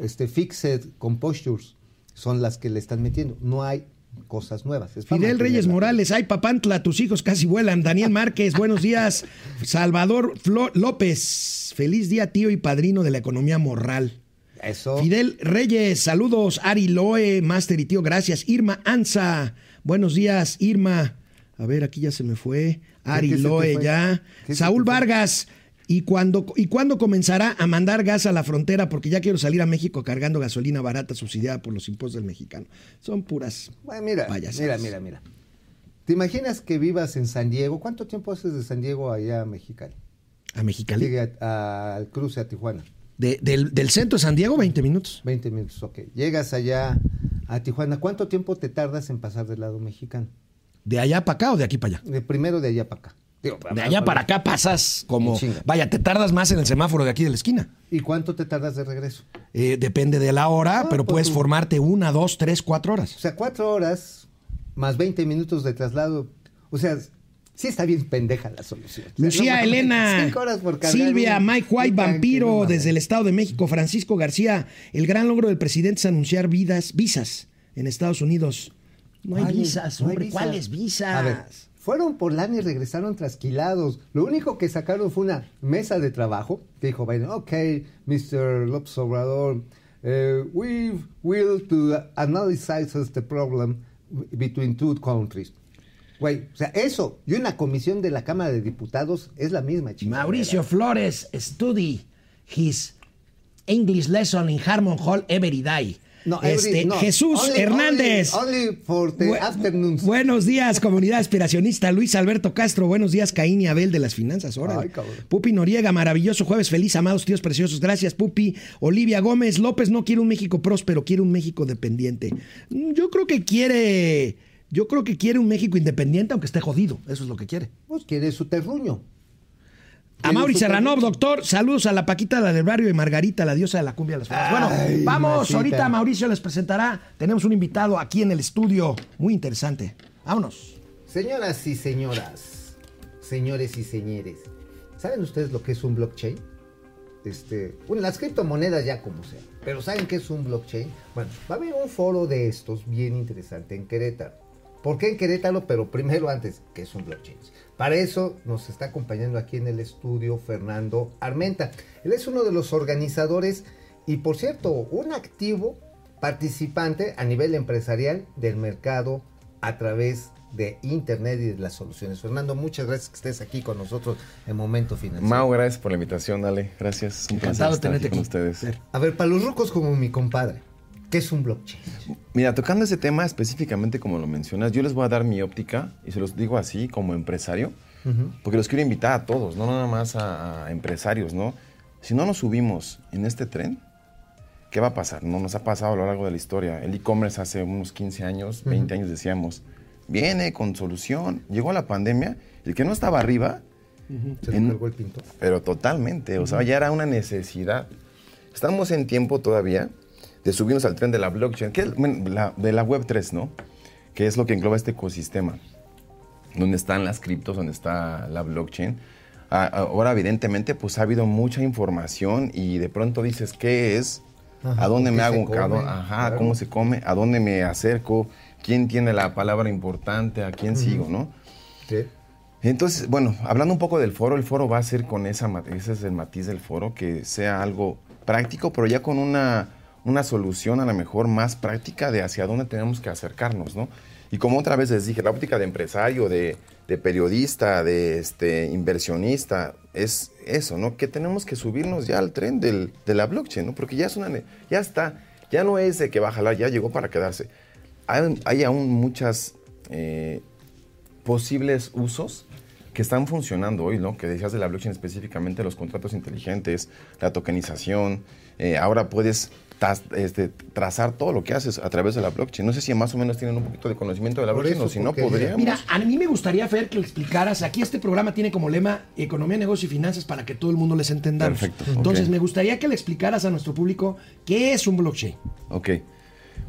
este, fixed compostures, son las que le están metiendo. No hay cosas nuevas. es Fidel Reyes. Morales, ay papantla, tus hijos casi vuelan. Daniel Márquez, buenos días. Salvador Flo- López, feliz día tío y padrino de la economía morral. Eso. Fidel Reyes, saludos. Ari Loe, Master y tío, gracias. Irma Anza, buenos días, Irma. A ver, aquí ya se me fue. Ari Loe ya. ¿Qué se Saúl? Vargas. ¿Y cuándo, ¿Y cuándo comenzará a mandar gas a la frontera? Porque ya quiero salir a México cargando gasolina barata subsidiada por los impuestos del mexicano. Son puras Bueno, mira, payasadas. mira, mira, mira. ¿Te imaginas que vivas en San Diego? ¿Cuánto tiempo haces de San Diego allá a Mexicali? A Mexicali. Llegue a- al cruce a Tijuana. De- del, del centro de San Diego, 20 minutos. 20 minutos, ok. Llegas allá a Tijuana. ¿Cuánto tiempo te tardas en pasar del lado mexicano? ¿De allá para acá o de aquí para allá? De primero de allá para acá. Digo, De allá para acá pasas como... Vaya, te tardas más en el semáforo de aquí de la esquina. ¿Y cuánto te tardas de regreso? Eh, depende de la hora, Ah, pero pues puedes tú- formarte una, dos, tres, cuatro O horas. sea, cuatro horas más 20 minutos de traslado. O sea, sí está bien pendeja la solución. O sea, Lucía no Elena, cinco horas por Silvia, Mike White, Vampiro, no desde el Estado de México, Francisco García. El gran logro del presidente es anunciar vidas, visas en Estados Unidos. No hay visas, No hay hombre. ¿Cuáles visas? A ver, fueron por lana y regresaron trasquilados. Lo único que sacaron fue una mesa de trabajo dijo Biden, ok, Mr. López Obrador, eh, we will to analyze the problem between two countries. Güey, o sea, eso y una comisión de la Cámara de Diputados es la misma, chingada. Mauricio Flores, study his English lesson in Harmon Hall every day. No, every- Este, no, Jesús only- Hernández. Only, only for the Bu- afternoons. Buenos días, comunidad aspiracionista. Luis Alberto Castro, buenos días, Caín y Abel de las finanzas. Órale. Ay. Pupi Noriega, maravilloso jueves, feliz, amados tíos preciosos. Gracias, Pupi. Olivia Gómez, López no quiere un México próspero, quiere un México dependiente. Mm, Yo creo que quiere, yo creo que quiere un México independiente, aunque esté jodido. Eso es lo que quiere. Pues quiere su terruño. A Mauri Serranov, doctor, saludos a la Paquita, la del barrio y Margarita, la diosa de la cumbia de las flores. Bueno, Ay, vamos, masita. ahorita Mauricio les presentará. Tenemos un invitado aquí en el estudio, muy interesante. Vámonos. Señoras y señoras, señores y señores, ¿saben ustedes lo que es un blockchain? Este, bueno, las criptomonedas ya como sea, pero ¿saben qué es un blockchain? Bueno, va a haber un foro de estos bien interesante en Querétaro. ¿Por qué en Querétaro? Pero primero antes, ¿qué es un blockchain? Para eso nos está acompañando aquí en el estudio Fernando Armenta. Él es uno de los organizadores y, por cierto, un activo participante a nivel empresarial del mercado a través de Internet y de las soluciones. Fernando, muchas gracias que estés aquí con nosotros en Momento Financiero. Mau, gracias por la invitación, Ale. Gracias. Un Encantado placer estar tenerte aquí con ustedes. A ver, para los rucos como mi compadre, ¿qué es un blockchain? Mira, tocando ese tema específicamente como lo mencionas, yo les voy a dar mi óptica y se los digo así como empresario, porque los quiero invitar a todos, no nada más a, a empresarios, ¿no? Si no nos subimos en este tren, ¿qué va a pasar? No nos ha pasado a lo largo de la historia. El e-commerce hace unos 15 años, 20 años decíamos, viene con solución. Llegó la pandemia, el que no estaba arriba, Se En- le cargó el pinto. pero totalmente, o sea, ya era una necesidad. Estamos en tiempo todavía de subirnos al tren de la blockchain, que la- de la web 3, ¿no? Que es lo que engloba este ecosistema, donde están las criptos, donde está la blockchain. A- Ahora, evidentemente, pues ha habido mucha información y de pronto dices, ¿qué es? Ajá, ¿A dónde ¿con me hago come? Ajá, Claro. ¿cómo se come? ¿A dónde me acerco? ¿Quién tiene la palabra importante? ¿A quién sigo, no? Sí. Entonces, bueno, hablando un poco del foro, el foro va a ser con esa, ese es el matiz del foro, que sea algo práctico, pero ya con una, una solución a lo mejor más práctica de hacia dónde tenemos que acercarnos, ¿no? Y como otra vez les dije, la óptica de empresario, de, periodista, de este, inversionista, es eso, ¿no? Que tenemos que subirnos ya al tren de la blockchain, ¿no? Porque ya es una, ya está, ya no es de que va a jalar, ya llegó para quedarse. Hay, hay aún muchas eh, posibles usos que están funcionando hoy, ¿no? Que decías de la blockchain específicamente, los contratos inteligentes, la tokenización. eh, ahora puedes tas- este, trazar todo lo que haces a través de la blockchain. No sé si más o menos tienen un poquito de conocimiento de la Por blockchain eso, o si no podríamos. Mira, a mí me gustaría, Fer, que le explicaras. Aquí este programa tiene como lema Economía, Negocio y Finanzas para que todo el mundo les entendamos. Perfecto, Entonces, me gustaría que le explicaras a nuestro público qué es un blockchain. Ok.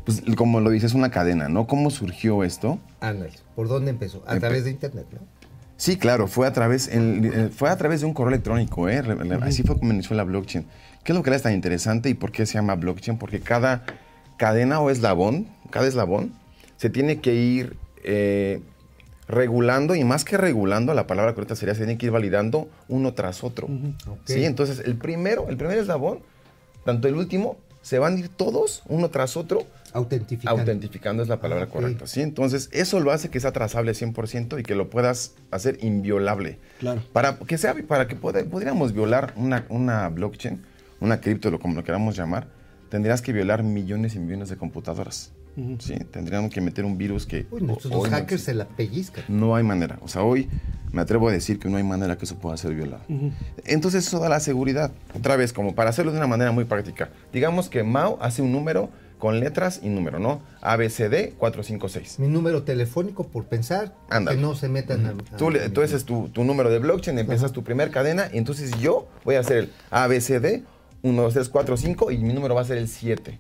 Pues como lo dices, es una cadena, ¿no? ¿Cómo surgió esto? Ándale, ¿por dónde empezó? A Empe- través de Internet, ¿no? Sí, claro, fue a través, el- eh, fue a través de un correo electrónico, ¿eh? Así fue como inició la blockchain. ¿Qué es lo que es tan interesante y por qué se llama blockchain? Porque cada cadena o eslabón, cada eslabón, se tiene que ir eh, regulando y más que regulando, la palabra correcta sería se tiene que ir validando uno tras otro. Sí, entonces el primero, el primer eslabón, tanto el último, se van a ir todos uno tras otro Autentificando. Autentificando es la palabra ok. correcta, ¿sí? Entonces, eso lo hace que sea trazable 100% y que lo puedas hacer inviolable. Claro. Para que sea, para que pod- pudiéramos violar una, una blockchain, una cripto, como lo queramos llamar, tendrías que violar millones y millones de computadoras. ¿sí? Tendríamos que meter un virus que... Uy, nuestros hoy no hackers existe. se la pellizcan. No hay manera. O sea, hoy me atrevo a decir que no hay manera que eso pueda ser violado. Entonces eso da la seguridad. Otra vez, como para hacerlo de una manera muy práctica. Digamos que Mao hace un número con letras y número, ¿no? ABCD 456. Mi número telefónico por pensar Ándale. que no se metan a, Tú, le- tú haces tu, tu número de blockchain, empiezas tu primer cadena y entonces yo voy a hacer el ABCD 1, 2, 3, 4, 5 y mi número va a ser el 7.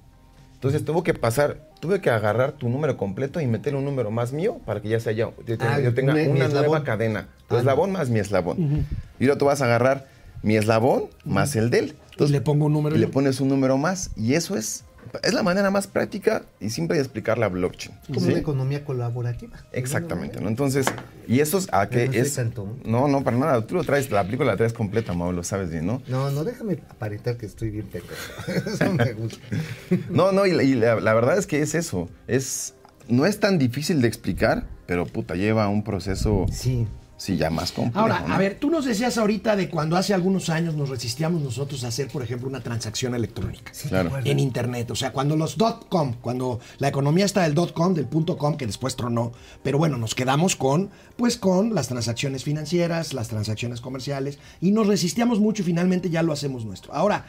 Entonces tuvo que pasar, tuve que agarrar tu número completo y meterle un número más mío para que ya sea yo, yo tenga, Ah, yo tenga mi- mi una nueva cadena. Tu Ah, eslabón más mi eslabón. Y ahora tú vas a agarrar mi eslabón más el de él. Y le pongo un número Y le pones un número más. Y eso es, es la manera más práctica y simple de explicar la blockchain. como ¿sí? una economía colaborativa. Exactamente, ¿no? Entonces, y eso es a que no es... No, no, para nada. Tú lo traes, la película la traes completa, Mau, lo sabes bien, ¿no? No, no, déjame aparentar que estoy bien pendejo. Eso me gusta. No, no, y, la- y la, la verdad es que es eso. Es, no es tan difícil de explicar, pero puta, lleva un proceso, Sí. Sí, ya más complejo. Ahora, ¿no? a ver, tú nos decías ahorita de cuando hace algunos años nos resistíamos nosotros a hacer, por ejemplo, una transacción electrónica. En internet, o sea, cuando los .com, cuando la economía está del .com, del punto .com, que después tronó, pero bueno, nos quedamos con, pues con las transacciones financieras, las transacciones comerciales, y nos resistíamos mucho y finalmente ya lo hacemos nuestro. Ahora,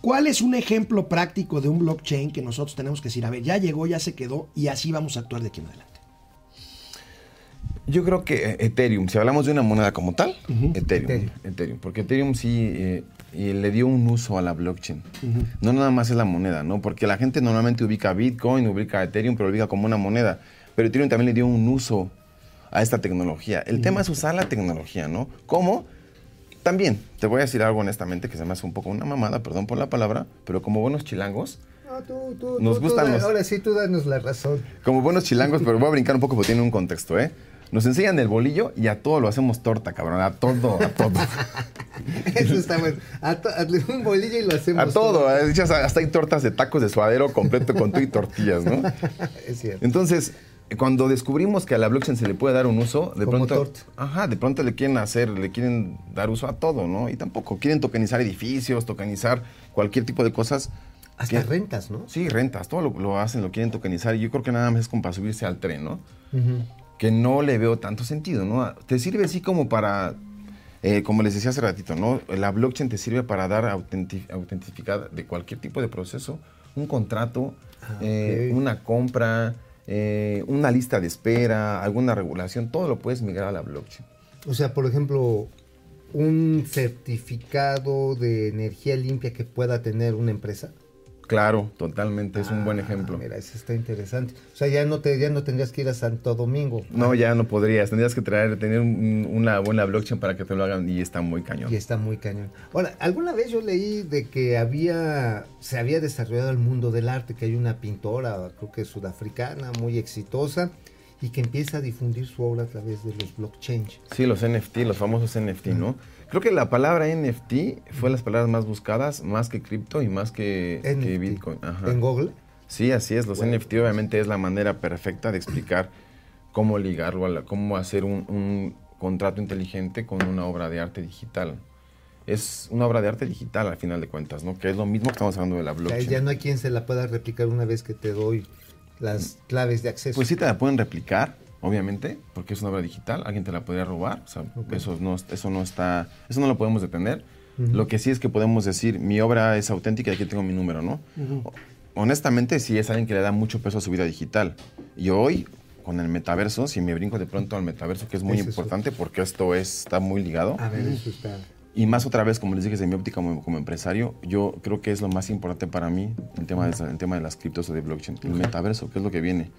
¿cuál es un ejemplo práctico de un blockchain que nosotros tenemos que decir, a ver, ya llegó, ya se quedó, y así vamos a actuar de aquí en adelante? Yo creo que eh, Ethereum, si hablamos de una moneda como tal, Ethereum, Ethereum. Ethereum. Porque Ethereum sí eh, y le dio un uso a la blockchain. No nada más es la moneda, ¿no? Porque la gente normalmente ubica Bitcoin, ubica Ethereum, pero lo ubica como una moneda. Pero Ethereum también le dio un uso a esta tecnología. El tema es usar la tecnología, ¿no? ¿Cómo? También, te voy a decir algo honestamente que se me hace un poco una mamada, perdón por la palabra, pero como buenos chilangos, No, tú, tú, Nos tú, gustan los- Ahora sí, tú danos la razón. como buenos chilangos, pero voy a brincar un poco porque tiene un contexto, ¿eh? Nos enseñan el bolillo y a todo lo hacemos torta, cabrón. A todo, a todo. Eso está bueno. A to- un bolillo y lo hacemos. A todo. ¿eh? Hasta hay tortas de tacos de suadero completo con tú y tortillas, ¿no? es cierto. Entonces, cuando descubrimos que a la blockchain se le puede dar un uso, de Como pronto. Ajá, de pronto le quieren hacer, le quieren dar uso a todo, ¿no? Y tampoco quieren tokenizar edificios, tokenizar cualquier tipo de cosas. Hasta que- rentas, ¿no? Sí, rentas, todo lo, lo hacen, lo quieren tokenizar. Y yo creo que nada más es como para subirse al tren, ¿no? Que no le veo tanto sentido, ¿no? Te sirve así como para, eh, como les decía hace ratito, ¿no? La blockchain te sirve para dar autenti- autentificada de cualquier tipo de proceso, un contrato, eh, ok. una compra, eh, una lista de espera, alguna regulación, todo lo puedes migrar a la blockchain. O sea, por ejemplo, un certificado de energía limpia que pueda tener una empresa. Claro, totalmente, es un buen Ah, ejemplo. Mira, eso está interesante. O sea, ya no te ya no tendrías que ir a Santo Domingo. No, ya no podrías. Tendrías que traer, tener un- una buena blockchain para que te lo hagan y está muy cañón. Y está muy cañón. Ahora, alguna vez yo leí de que había, se había desarrollado el mundo del arte, que hay una pintora, creo que sudafricana, muy exitosa, y que empieza a difundir su obra a través de los blockchains. Sí, los NFT, los famosos NFT, ¿no? Creo que la palabra NFT fue las palabras más buscadas, más que cripto y más que. Bitcoin. Ajá. En Google. Sí, así es. Los NFT obviamente es la manera perfecta de explicar cómo ligarlo, a la- cómo hacer un, un contrato inteligente con una obra de arte digital. Es una obra de arte digital al final de cuentas, ¿no? Que es lo mismo que estamos hablando de la O sea, blockchain. ya no hay quien se la pueda replicar una vez que te doy las claves de acceso. Pues sí te la pueden replicar, obviamente, porque es una obra digital, alguien te la podría robar, o sea, eso no eso no está, eso no lo podemos detener. Lo que sí es que podemos decir, mi obra es auténtica y aquí tengo mi número, ¿no? Honestamente, sí es alguien que le da mucho peso a su vida digital. Y hoy, con el metaverso, si me brinco de pronto al metaverso, que es muy es importante porque esto es, está muy ligado. A ver, eso está. Y más otra vez, como les dije, desde mi óptica como, como empresario, yo creo que es lo más importante para mí el tema de, el tema de las criptos o de blockchain, el metaverso, que es lo que viene.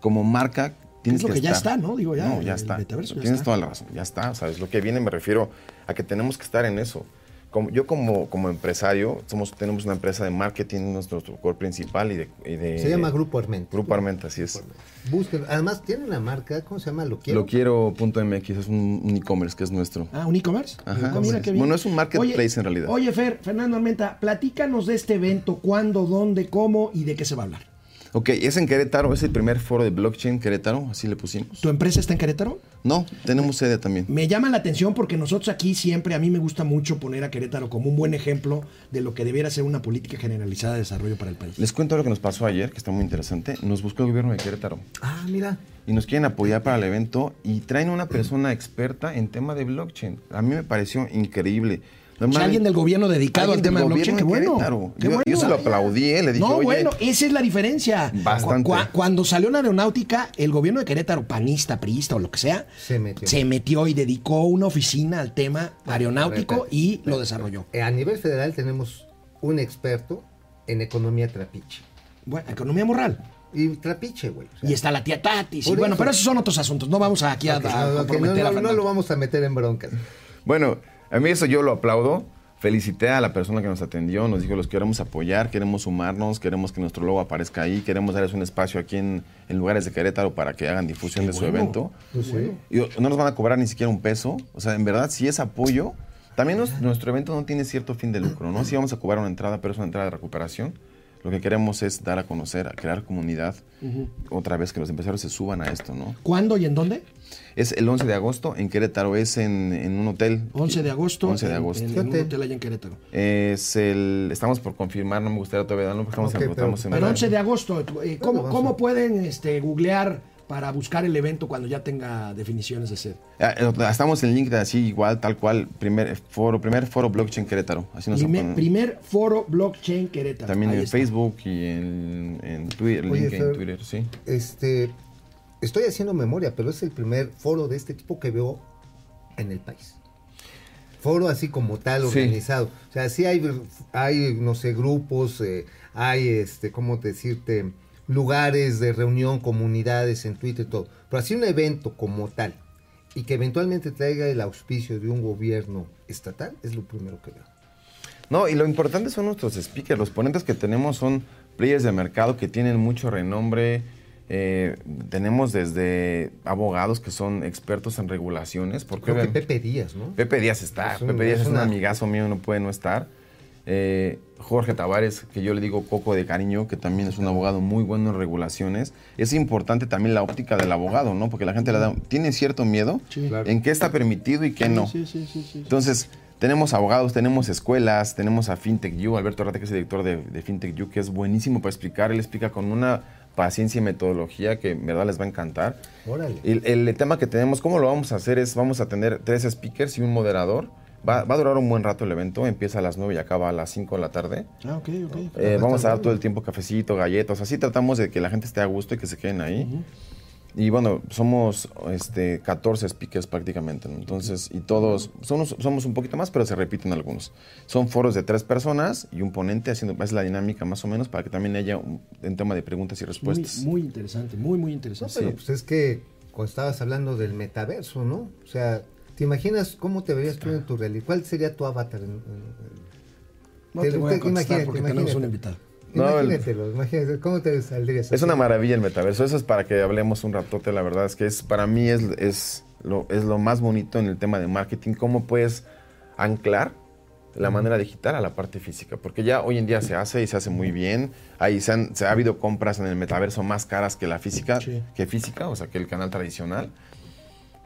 Como marca, tienes Es lo que ya estar. está, ¿no? Digo, ya, No, ya el está. metaverso ya tienes está. toda la razón, ya está. O sea, es lo que viene, me refiero a que tenemos que estar en eso. Como, yo como, como empresario, somos, tenemos una empresa de marketing, nuestro, nuestro core principal y de... y de- Se llama Grupo Armenta. Grupo Armenta, así es. Busquen. Además, tiene una marca, ¿cómo se llama? Lo quiero. Lo quiero.mx, es un, e-commerce que es nuestro. Ah, un e-commerce. Ajá, Ah, mira sí. qué bien. Bueno, es un marketplace en realidad. Oye, Fer, Fernando Almenta, platícanos de este evento, cuándo, dónde, cómo y de qué se va a hablar. Ok, es en Querétaro, es el primer foro de blockchain Querétaro, así le pusimos. ¿Tu empresa está en Querétaro? No, tenemos sede también. Me llama la atención porque nosotros aquí siempre, a mí me gusta mucho poner a Querétaro como un buen ejemplo de lo que debiera ser una política generalizada de desarrollo para el país. Les cuento lo que nos pasó ayer, que está muy interesante. Nos buscó el gobierno de Querétaro Ah, mira. y nos quieren apoyar para el evento y traen una persona experta en tema de blockchain. A mí me pareció increíble. O sea, alguien del gobierno dedicado al tema del de blockchain, qué bueno. Querétaro. qué Yo- bueno. yo se lo aplaudí, ¿eh? Le dije, no, "Oye". bueno, esa es la diferencia. Bastante. Cu- cu- cuando salió la aeronáutica, el gobierno de Querétaro, panista, priista o lo que sea, Se metió. se metió y dedicó una oficina al tema aeronáutico Repete. y lo desarrolló. Eh, A nivel federal tenemos un experto en economía trapiche. Bueno, economía moral. Y trapiche, güey. O sea, Y está la tía Tatis. y bueno, eso. pero esos son otros asuntos. No vamos aquí a, a no, no, no, a no, no lo vamos a meter en broncas. Bueno, a mí eso yo lo aplaudo. Felicité a la persona que nos atendió, nos dijo, los queremos apoyar, queremos sumarnos, queremos que nuestro logo aparezca ahí, queremos darles un espacio aquí en, en lugares de Querétaro para que hagan difusión de su evento. Pues sí. Y no nos van a cobrar ni siquiera un peso. O sea, en verdad, si es apoyo, también nos- nuestro evento no tiene cierto fin de lucro, ¿no? Si vamos a cobrar una entrada, pero es una entrada de recuperación. Lo que queremos es dar a conocer, a crear comunidad, otra vez que los empresarios se suban a esto, ¿no? ¿Cuándo y en dónde? Es el 11 de agosto en Querétaro, es en, en un hotel. 11 de agosto. 11 de en- agosto. En, ¿Qué en un hotel? allá en Querétaro. Es el, estamos por confirmar, no me gustaría todavía darlo porque estamos, Ok, en, estamos pero- en Pero 11 de agosto, eh, ¿cómo, cómo pueden este, googlear para buscar el evento cuando ya tenga definiciones de sed? Ah, eh, Estamos en LinkedIn así igual, tal cual, primer foro, primer foro blockchain Querétaro. Así nos Primer, foro blockchain Querétaro. También Ahí en está. Facebook y en, en Twitter, Oye, LinkedIn, Fer, Twitter, sí. Este, estoy haciendo memoria, pero es el primer foro de este tipo que veo en el país. Foro así como tal, Sí. organizado. O sea, sí hay, hay no sé, grupos, eh, hay, este, ¿cómo decirte? Lugares de reunión, comunidades en Twitter y todo. Pero así un evento como tal y que eventualmente traiga el auspicio de un gobierno estatal es lo primero que veo. No, y lo importante son nuestros speakers. Los ponentes que tenemos son players de mercado que tienen mucho renombre. Eh, tenemos desde abogados que son expertos en regulaciones. Porque Creo que Pepe Díaz, ¿no? Pepe Díaz está. Es un- Pepe Díaz es es un amigazo mío, no puede no estar. Eh, Jorge Tavares, que yo le digo Coco de cariño, que también es un abogado muy bueno en regulaciones. Es importante también la óptica del abogado, ¿no? Porque la gente le da, tiene cierto miedo Sí. Claro. en qué está permitido y qué no. Sí, sí, sí, sí. Entonces, tenemos abogados, tenemos escuelas, tenemos a FinTech U, Alberto Rata, que es el director de, de FinTech U, que es buenísimo para explicar. Él explica con una paciencia y metodología que en verdad les va a encantar. Órale. El, el tema que tenemos, ¿cómo lo vamos a hacer? Es, vamos a tener tres speakers y un moderador. Va, va a durar un buen rato el evento, empieza a las 9 y acaba a las 5 de la tarde. Ah, ok, ok. Eh, vamos a dar todo el tiempo cafecito, galletas, así tratamos de que la gente esté a gusto y que se queden ahí. Y bueno, somos este, 14 speakers prácticamente, ¿no? entonces, y todos, somos, somos un poquito más, pero se repiten algunos. Son foros de tres personas y un ponente, haciendo, es la dinámica más o menos, para que también haya un, un tema de preguntas y Muy, respuestas. muy interesante, muy, muy No, interesante. pero pues es que cuando estabas hablando del metaverso, ¿no? O sea, ¿te imaginas cómo te verías tú en tu realidad? ¿Cuál sería tu avatar? En, en- No te voy a contestar imagínate, porque tenemos imagínate. un invitado. No, el- Imagínatelo, imagínate, ¿cómo te saldrías? Es una maravilla el metaverso. Eso es para que hablemos un ratote. La verdad es que es para mí es, es, lo, es lo más bonito en el tema de marketing. Cómo puedes anclar la manera digital a la parte física. Porque ya hoy en día se hace y se hace muy bien. Ahí se, han- se ha habido compras en el metaverso más caras que la física, Sí. que física, o sea, que el canal tradicional.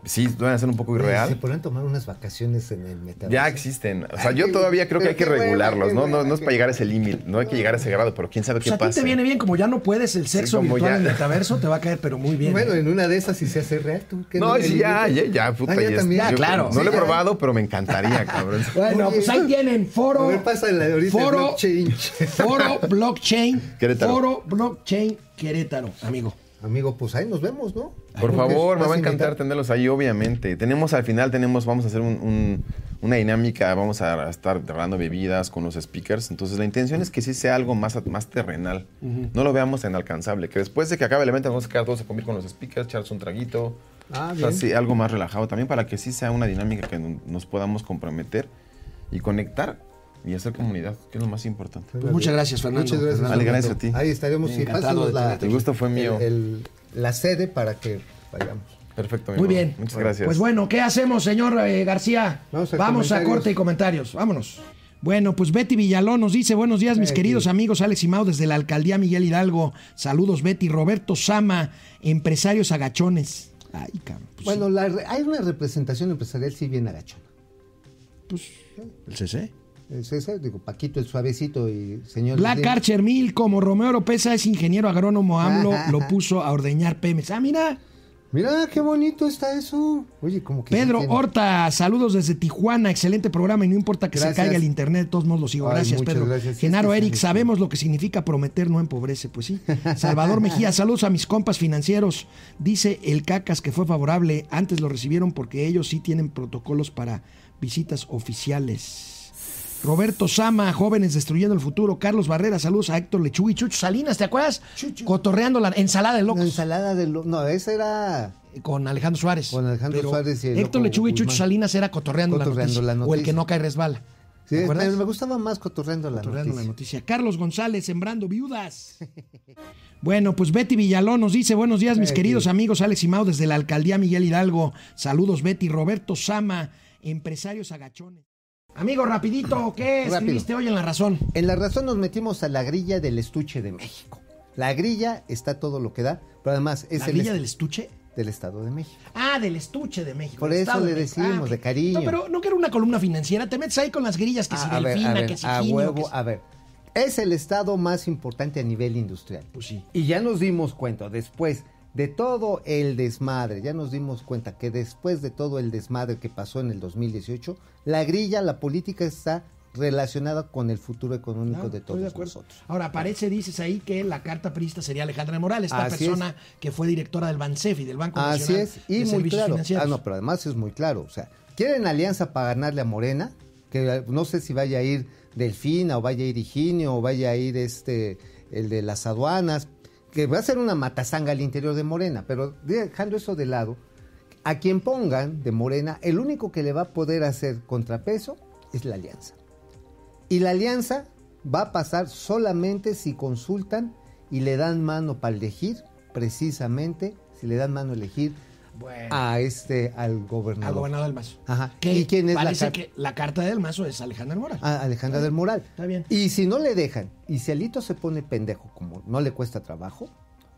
Sí, van a ser un poco irreal. Se podrían tomar unas vacaciones en el metaverso. Ya existen. O sea, Ay, yo todavía creo que hay que regularlos, ¿no? No, no es para llegar a ese límite, no hay que llegar a ese grado, pero quién sabe Pues qué a ti pasa. te viene bien, como ya no puedes el sexo virtual ya- en el metaverso, te va a caer, pero muy bien. Bueno, ¿eh? en una de esas sí se hace real. ¿tú? ¿Qué No, ya, ya, ya, puta. Ah, ya ya también. Claro. No Sí, lo he probado, pero me encantaría, cabrón. Bueno, Oye. pues ahí tienen foro. A ver, pásale ahorita el foro, blockchain. foro blockchain. Querétaro. Foro blockchain Querétaro, amigo. Amigo, pues ahí nos vemos, ¿no? Por favor, me va a encantar tenerlos ahí, obviamente. Tenemos al final, tenemos, vamos a hacer un- un- una dinámica, vamos a estar regalando bebidas con los speakers. Entonces, la intención es que sí sea algo más, más terrenal. No lo veamos tan alcanzable. Que después de que acabe el evento, vamos a quedar todos a comer con los speakers, echarse un traguito. Ah, O sea, bien. sí, algo más relajado también para que sí sea una dinámica que nos podamos comprometer y conectar y hacer comunidad, que es lo más importante. Pues muchas gracias, Fernando. Muchas gracias. Fernando. gracias a ti. Ahí estaremos y pásanos la, El gusto fue mío. el- el- la sede para que vayamos. Perfecto. mi Muy bien. Muchas gracias. Pues bueno, ¿qué hacemos, señor eh, García? Vamos a corte y comentarios. Vámonos. Bueno, pues Betty Villalón nos dice, buenos días mis Betty. queridos amigos, Alex y Mau desde la alcaldía Miguel Hidalgo. Saludos Betty, Roberto Sama, empresarios agachones. Ay, cabrón. pues Bueno, la hay una representación empresarial sí bien agachona. sí, el CC. Ese, digo, Paquito el suavecito y señor... Black. Archer Mil, como Romeo Oropesa es ingeniero agrónomo AMLO, Ajá, lo puso a ordeñar Pemex. Ah, mira. Mira, qué bonito está eso. Oye, como que... Pedro Horta, saludos desde Tijuana, excelente programa y no importa que Gracias. se caiga el internet, de todos modos lo sigo. Ay, Gracias, Pedro. gracias. Genaro Eric, sabemos lo que significa prometer no empobrece, pues sí. Salvador Mejía, saludos a mis compas financieros. Dice el Cacas que fue favorable, antes lo recibieron porque ellos sí tienen protocolos para visitas oficiales. Roberto Sama, jóvenes destruyendo el futuro. Carlos Barrera, saludos a Héctor Lechuga y Chucho Salinas, ¿te acuerdas? Cotorreando la ensalada de La locos ensalada de... lo- No, esa era... con Alejandro Suárez. Con Alejandro Pero Suárez y el Héctor Lechuga y Chucho. Salinas era cotorreando, Cotorreando la, la noticia, O el que noticia. no cae resbala. Sí, ¿Te acuerdas? me, gustaba más cotorreando la Cotorreando la noticia. noticia. Carlos González, sembrando viudas. Bueno, pues Betty Villalón nos dice, buenos días mis Betty. queridos amigos, Alex y Mau desde la alcaldía Miguel Hidalgo. Saludos Betty, Roberto Sama, empresarios agachones. Amigo, rapidito, ¿qué Rápido. escribiste hoy en La Razón? En La Razón nos metimos a la grilla del estuche de México. La grilla está todo lo que da, pero además es ¿La el grilla est- del estuche? del Estado de México. Ah, del estuche de México. Por eso le de decimos, ok. de cariño. No, pero no quiero una columna financiera. Te metes ahí con las grillas que si Ah, a ver, delfina, a ver, que si a huevo, que si- a ver. Es el estado más importante a nivel industrial. Pues sí. Y ya nos dimos cuenta, después de todo el desmadre, ya nos dimos cuenta que después de todo el desmadre que pasó en el 2018, la grilla, la política está relacionada con el futuro económico Claro, de todos acuerdo. nosotros. Ahora, aparece, dices ahí, que la carta prista sería Alejandra Morales, esta Así persona que fue directora del BANSEFI, del Banco Así Nacional es, y de muy claro. Financieros. Ah, no, pero además es muy claro. O sea, quieren alianza para ganarle a Morena, que eh, no sé si vaya a ir Delfina o vaya a ir Higinio o vaya a ir este el de las aduanas, que va a ser una matazanga al interior de Morena, pero dejando eso de lado, a quien pongan de Morena, el único que le va a poder hacer contrapeso es la alianza. Y la alianza va a pasar solamente si consultan y le dan mano para elegir, precisamente si le dan mano a elegir Bueno, a este al gobernador. al gobernador del Mazo. Ajá. ¿Y quién es la parece car- que la carta del Mazo es Alejandra Morales. a Alejandra del Moral. Está bien. Y si no le dejan, y si Alito se pone pendejo, como no le cuesta trabajo,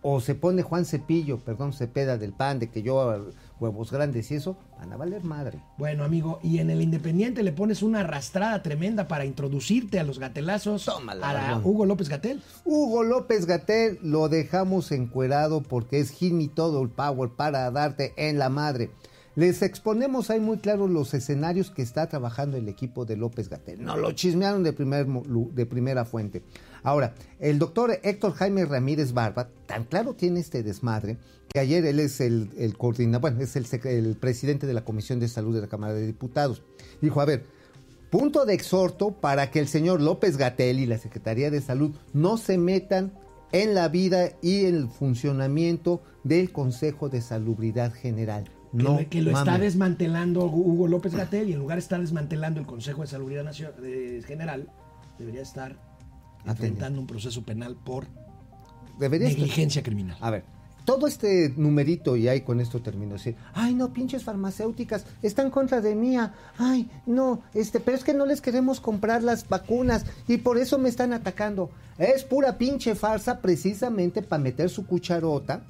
o se pone Juan Cepillo, perdón, Cepeda del PAN, de que yo huevos grandes y eso, van a valer madre. Bueno, amigo, y en el Independiente le pones una arrastrada tremenda para introducirte a los gatelazos Tómala, a. Hugo López Gatel. Hugo López Gatel lo dejamos encuerado porque es Jimmy todo el power para darte en la madre. Les exponemos ahí muy claro los escenarios que está trabajando el equipo de López Gatel. No lo chismearon de, primer, de primera fuente. Ahora, el doctor Héctor Jaime Ramírez Barba, tan claro tiene este desmadre, que ayer él es el, el coordinador, bueno, es el, presidente de la Comisión de Salud de la Cámara de Diputados. Dijo, a ver, Punto de exhorto para que el señor López Gatel y la Secretaría de Salud no se metan en la vida y en el funcionamiento del Consejo de Salubridad General. Que No, lo, que lo está desmantelando Hugo López Gatel y en lugar de estar desmantelando el Consejo de Salubridad Nacio- de- General, debería estar enfrentando un proceso penal por estar- negligencia criminal. A ver, todo este numerito, y ahí con esto termino, decir, ay no, pinches farmacéuticas, están contra de mía, ay no, este, pero es que no les queremos comprar las vacunas y por eso me están atacando. Es pura pinche farsa precisamente para meter su cucharota.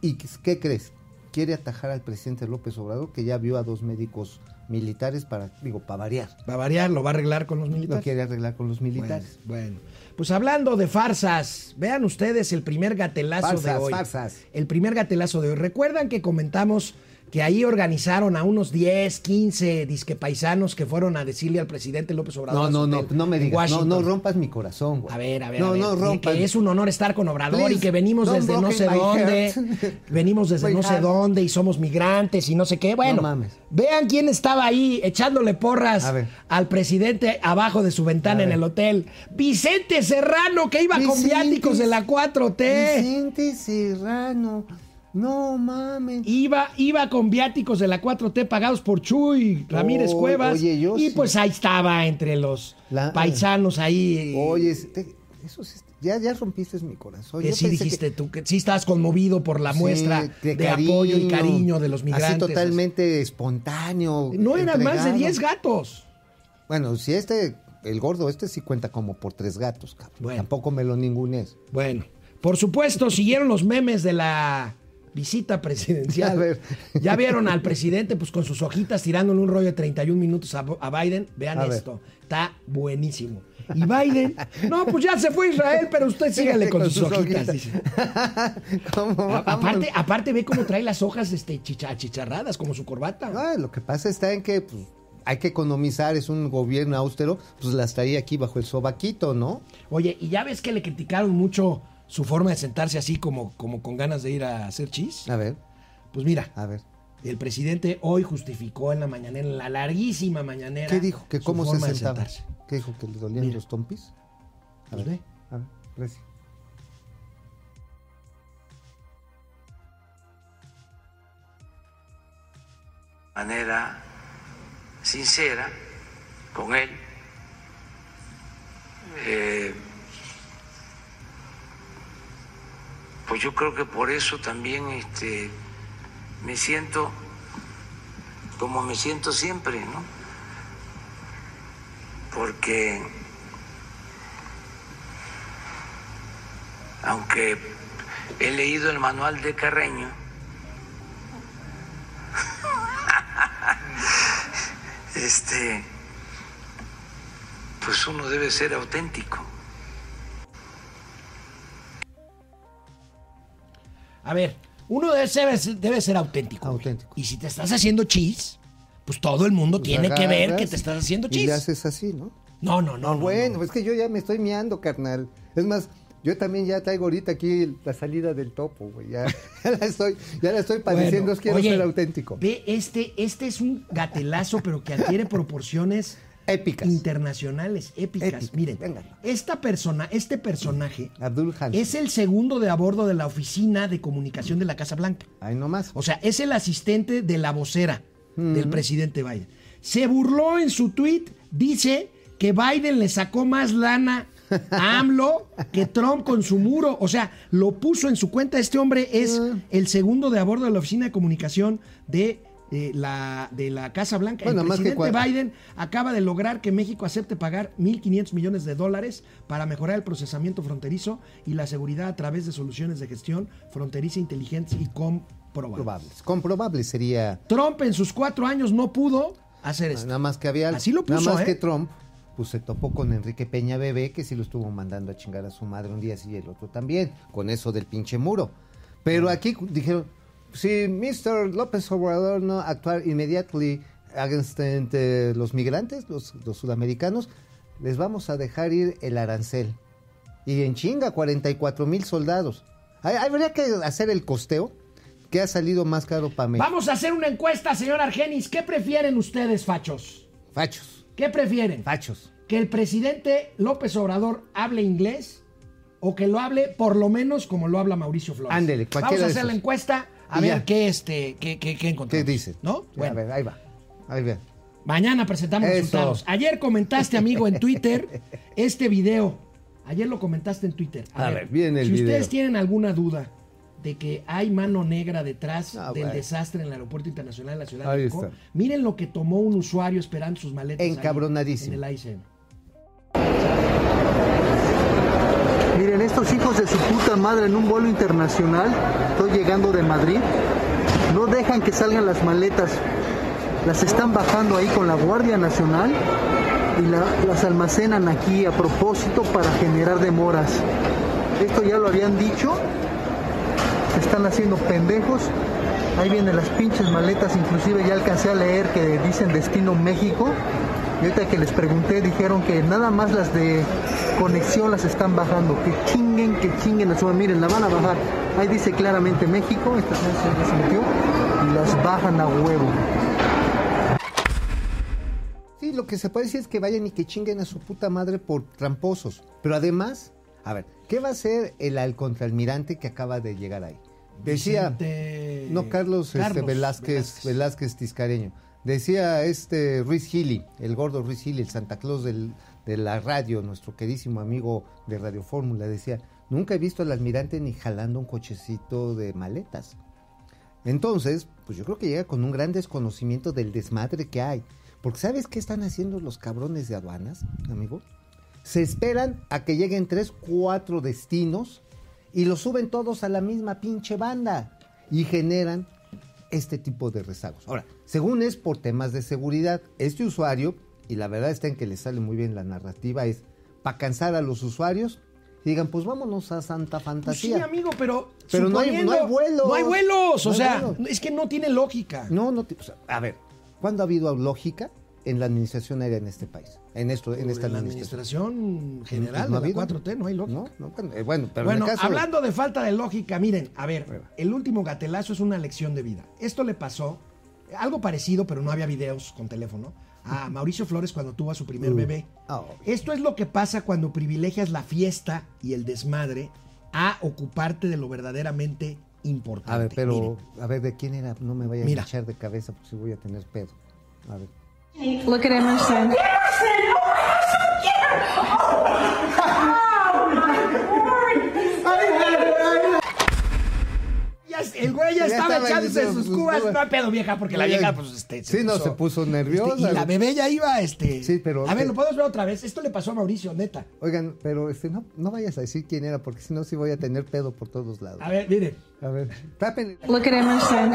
¿Y qué crees? Quiere atajar al presidente López Obrador, que ya vio a dos médicos militares para, digo, para variar. Va a variar, lo va a arreglar con los Lo militares. quiere arreglar con los militares. Bueno, bueno. pues hablando de farsas, vean ustedes el primer gatelazo de hoy. farsas. El primer gatelazo de hoy. ¿Recuerdan que comentamos que ahí organizaron a unos 10, 15 disque paisanos que fueron a decirle al presidente López Obrador? No, no, no, no me digas, no, no rompas mi corazón, güey. A ver, a ver, no, a ver. no rompas. que es un honor estar con Obrador Please, y que venimos desde no sé dónde, heart. venimos desde My no sé dónde y somos migrantes y no sé qué. Bueno, No mames. vean quién estaba ahí echándole porras al presidente abajo de su ventana en el hotel. Vicente Serrano, que iba con viáticos de la 4T. Vicente Serrano. No mames. Iba, iba con viáticos de la 4T pagados por Chuy Ramírez Oh, Cuevas. oye, yo y sí. pues ahí estaba entre los La- paisanos ahí. Oye, eso sí, ya, ya rompiste mi corazón. que Yo sí pensé dijiste tú, que sí estabas conmovido por la Sí, muestra de, cariño, apoyo y cariño de los migrantes. Así totalmente espontáneo. No eran más de entregado. 10 gatos. Bueno, si este el gordo este sí cuenta como por tres gatos, cabrón. Bueno. Tampoco me lo ningunes. Bueno, por supuesto, siguieron los memes de la visita presidencial. A ver. Ya vieron al presidente pues con sus hojitas tirándole un rollo de 31 minutos a, a Biden. Vean A ver. esto, está buenísimo. Y Biden, no, pues ya se fue a Israel, pero usted sígale con, sus, hojitas. dice. ¿Cómo aparte, aparte ve cómo trae las hojas este, chicha- achicharradas, como su corbata. Ah, lo que pasa está en que pues, hay que economizar, es un gobierno austero, pues las traía aquí bajo el sobaquito, ¿no? Oye, y ya ves que le criticaron mucho su forma de sentarse así como, como con ganas de ir a hacer chis. A ver, Pues mira, a ver. el presidente hoy justificó en la mañanera, en la larguísima mañanera. ¿Qué dijo? ¿Que cómo se sentaba? sentarse. ¿Qué dijo? ¿Que le dolían Mira. los tompis? A Pues ver, ve. a ver, Reci. manera sincera con él. Eh, pues yo creo que por eso también este, me siento como me siento siempre, ¿no? Porque aunque he leído el manual de Carreño, este, pues uno debe ser auténtico. A ver, uno debe ser, debe ser auténtico. güey. Auténtico. Y si te estás haciendo chis, pues todo el mundo tiene que ver que te estás haciendo Y chis. le haces así, ¿no? No, no, no. No, no, bueno, no. es que yo ya me estoy miando, carnal. Es más, yo también ya traigo ahorita aquí la salida del topo, güey. Ya, ya la estoy, ya la estoy padeciendo, Bueno, es quiero oye, ser auténtico. Ve, este, este es un gatelazo, pero que adquiere proporciones Épicas. internacionales, épicas. Épicas, Miren, venga. esta persona, este personaje Abdul es el segundo de a bordo de la oficina de comunicación de la Casa Blanca. Ahí nomás. O sea, es el asistente de la vocera del presidente Biden. Se burló en su tweet, dice que Biden le sacó más lana a AMLO que Trump con su muro. O sea, lo puso en su cuenta. Este hombre es el segundo de a bordo de la oficina de comunicación de, eh, la, de la Casa Blanca. Bueno, el más presidente Biden acaba de lograr que México acepte pagar 1.500 millones de dólares para mejorar el procesamiento fronterizo y la seguridad a través de soluciones de gestión fronteriza inteligentes y comprobables. Comprobables. Comprobable sería. Trump en sus cuatro años no pudo hacer esto. Nada más que había. Así lo Nada puso, más ¿eh? que Trump, pues se topó con Enrique Peña Bebé, que sí lo estuvo mandando a chingar a su madre un día sí y el otro también, con eso del pinche muro. Pero aquí dijeron, si Mr. López Obrador no actuar inmediately against eh, los migrantes, los, los sudamericanos, les vamos a dejar ir el arancel. Y en chinga, 44 mil soldados. Hay- Habría que hacer el costeo, que ha salido más caro para México. Vamos a hacer una encuesta, señor Argenis. ¿Qué prefieren ustedes, fachos? Fachos, ¿Qué prefieren? fachos. ¿Que el presidente López Obrador hable inglés o que lo hable por lo menos como lo habla Mauricio Flores? Ándele, Vamos a hacer la encuesta a ver ya. qué, este, qué, qué, qué encontramos. ¿Qué dicen? ¿No? A ver, ahí va. Ahí va. Mañana presentamos Eso. resultados. Ayer comentaste, amigo, en Twitter este video. Ayer lo comentaste en Twitter. A ver, viene el Si video. ustedes tienen alguna duda de que hay mano negra detrás Ah, del bueno. desastre en el Aeropuerto Internacional de la Ciudad Ahí de México, está. miren lo que tomó un usuario esperando sus maletas. ahí Encabronadísimo. En el ICM. Miren, estos hijos de su puta madre en un vuelo internacional, estoy llegando de Madrid, no dejan que salgan las maletas, las están bajando ahí con la Guardia Nacional y la- las almacenan aquí a propósito para generar demoras. Esto ya lo habían dicho, se están haciendo pendejos, ahí vienen las pinches maletas, inclusive ya alcancé a leer que dicen destino México. Y ahorita que les pregunté dijeron que nada más las de conexión las están bajando, que chinguen, que chinguen a su miren, la van a bajar. Ahí dice claramente México, esta se metió, y las bajan a huevo. Sí, lo que se puede decir es que vayan y que chinguen a su puta madre por tramposos. Pero además, a ver, ¿qué va a hacer el al contraalmirante que acaba de llegar ahí? Decía, Vicente- no Carlos, este, Carlos Velázquez, Velázquez. Velázquez Tiscareño. Decía este Ruiz Gili, el gordo Ruiz Gili, el Santa Claus de la radio, nuestro queridísimo amigo de Radio Fórmula, decía, nunca he visto al almirante ni jalando un cochecito de maletas. Entonces, pues yo creo que llega con un gran desconocimiento del desmadre que hay. Porque ¿sabes qué están haciendo los cabrones de aduanas, amigo? Se esperan a que lleguen tres, cuatro destinos y los suben todos a la misma pinche banda y generan este tipo de rezagos. Ahora, según es por temas de seguridad, este usuario, y la verdad está en que le sale muy bien la narrativa, es para cansar a los usuarios, y digan, pues vámonos a Santa Pues Fantasía. sí, amigo, pero. Pero no hay- no hay vuelos. No hay vuelos. No o hay sea, vuelos. es que no tiene lógica. No, no, o sea, a ver, ¿cuándo ha habido lógica en la administración aérea en este país? En esto, en esta en la administración. administración general no de la habido. 4T no hay lógica. No, no, bueno, eh, bueno, pero bueno, en el caso de- hablando de falta de lógica, miren, a ver, el último gatelazo es una lección de vida. Esto le pasó, algo parecido, pero no había videos con teléfono, a Mauricio Flores cuando tuvo a su primer Uh. bebé. Ah, Esto es lo que pasa cuando privilegias la fiesta y el desmadre a ocuparte de lo verdaderamente importante. A ver, pero, Miren, a ver, ¿de quién era? No me Mira. a echar de cabeza porque si voy a tener pedo. A ver. Look at Emerson. el güey ya, Ya estaba estaba echándose diciendo, sus pues, cubas. no, No hay pedo, vieja, porque la vieja, pues, este. Sí, no, se puso nerviosa, este, y la bebé ya iba, este. Sí, pero- A ver, lo podemos ver otra vez. Esto le pasó a Mauricio, neta. Oigan, pero este, no, no vayas a decir quién era porque si no, sí voy a tener pedo por todos lados. A ver, miren. A ver, tapen. Look at Emerson.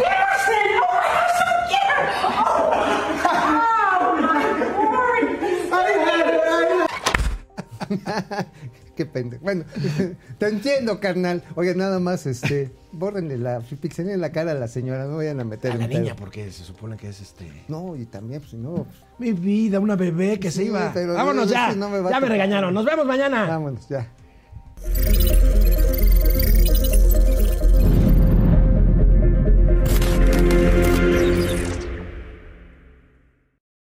Qué pendejo. Bueno, te entiendo, carnal. Oigan, nada más, este, bórrenle la, pixelen la cara a la señora, no vayan a meter A en la pedo. niña, porque se supone que es este. No, y también, pues si no, pues, Mi vida, una bebé que se iba. Vámonos ya. no me ya me regañaron. Nos vemos mañana. vámonos ya.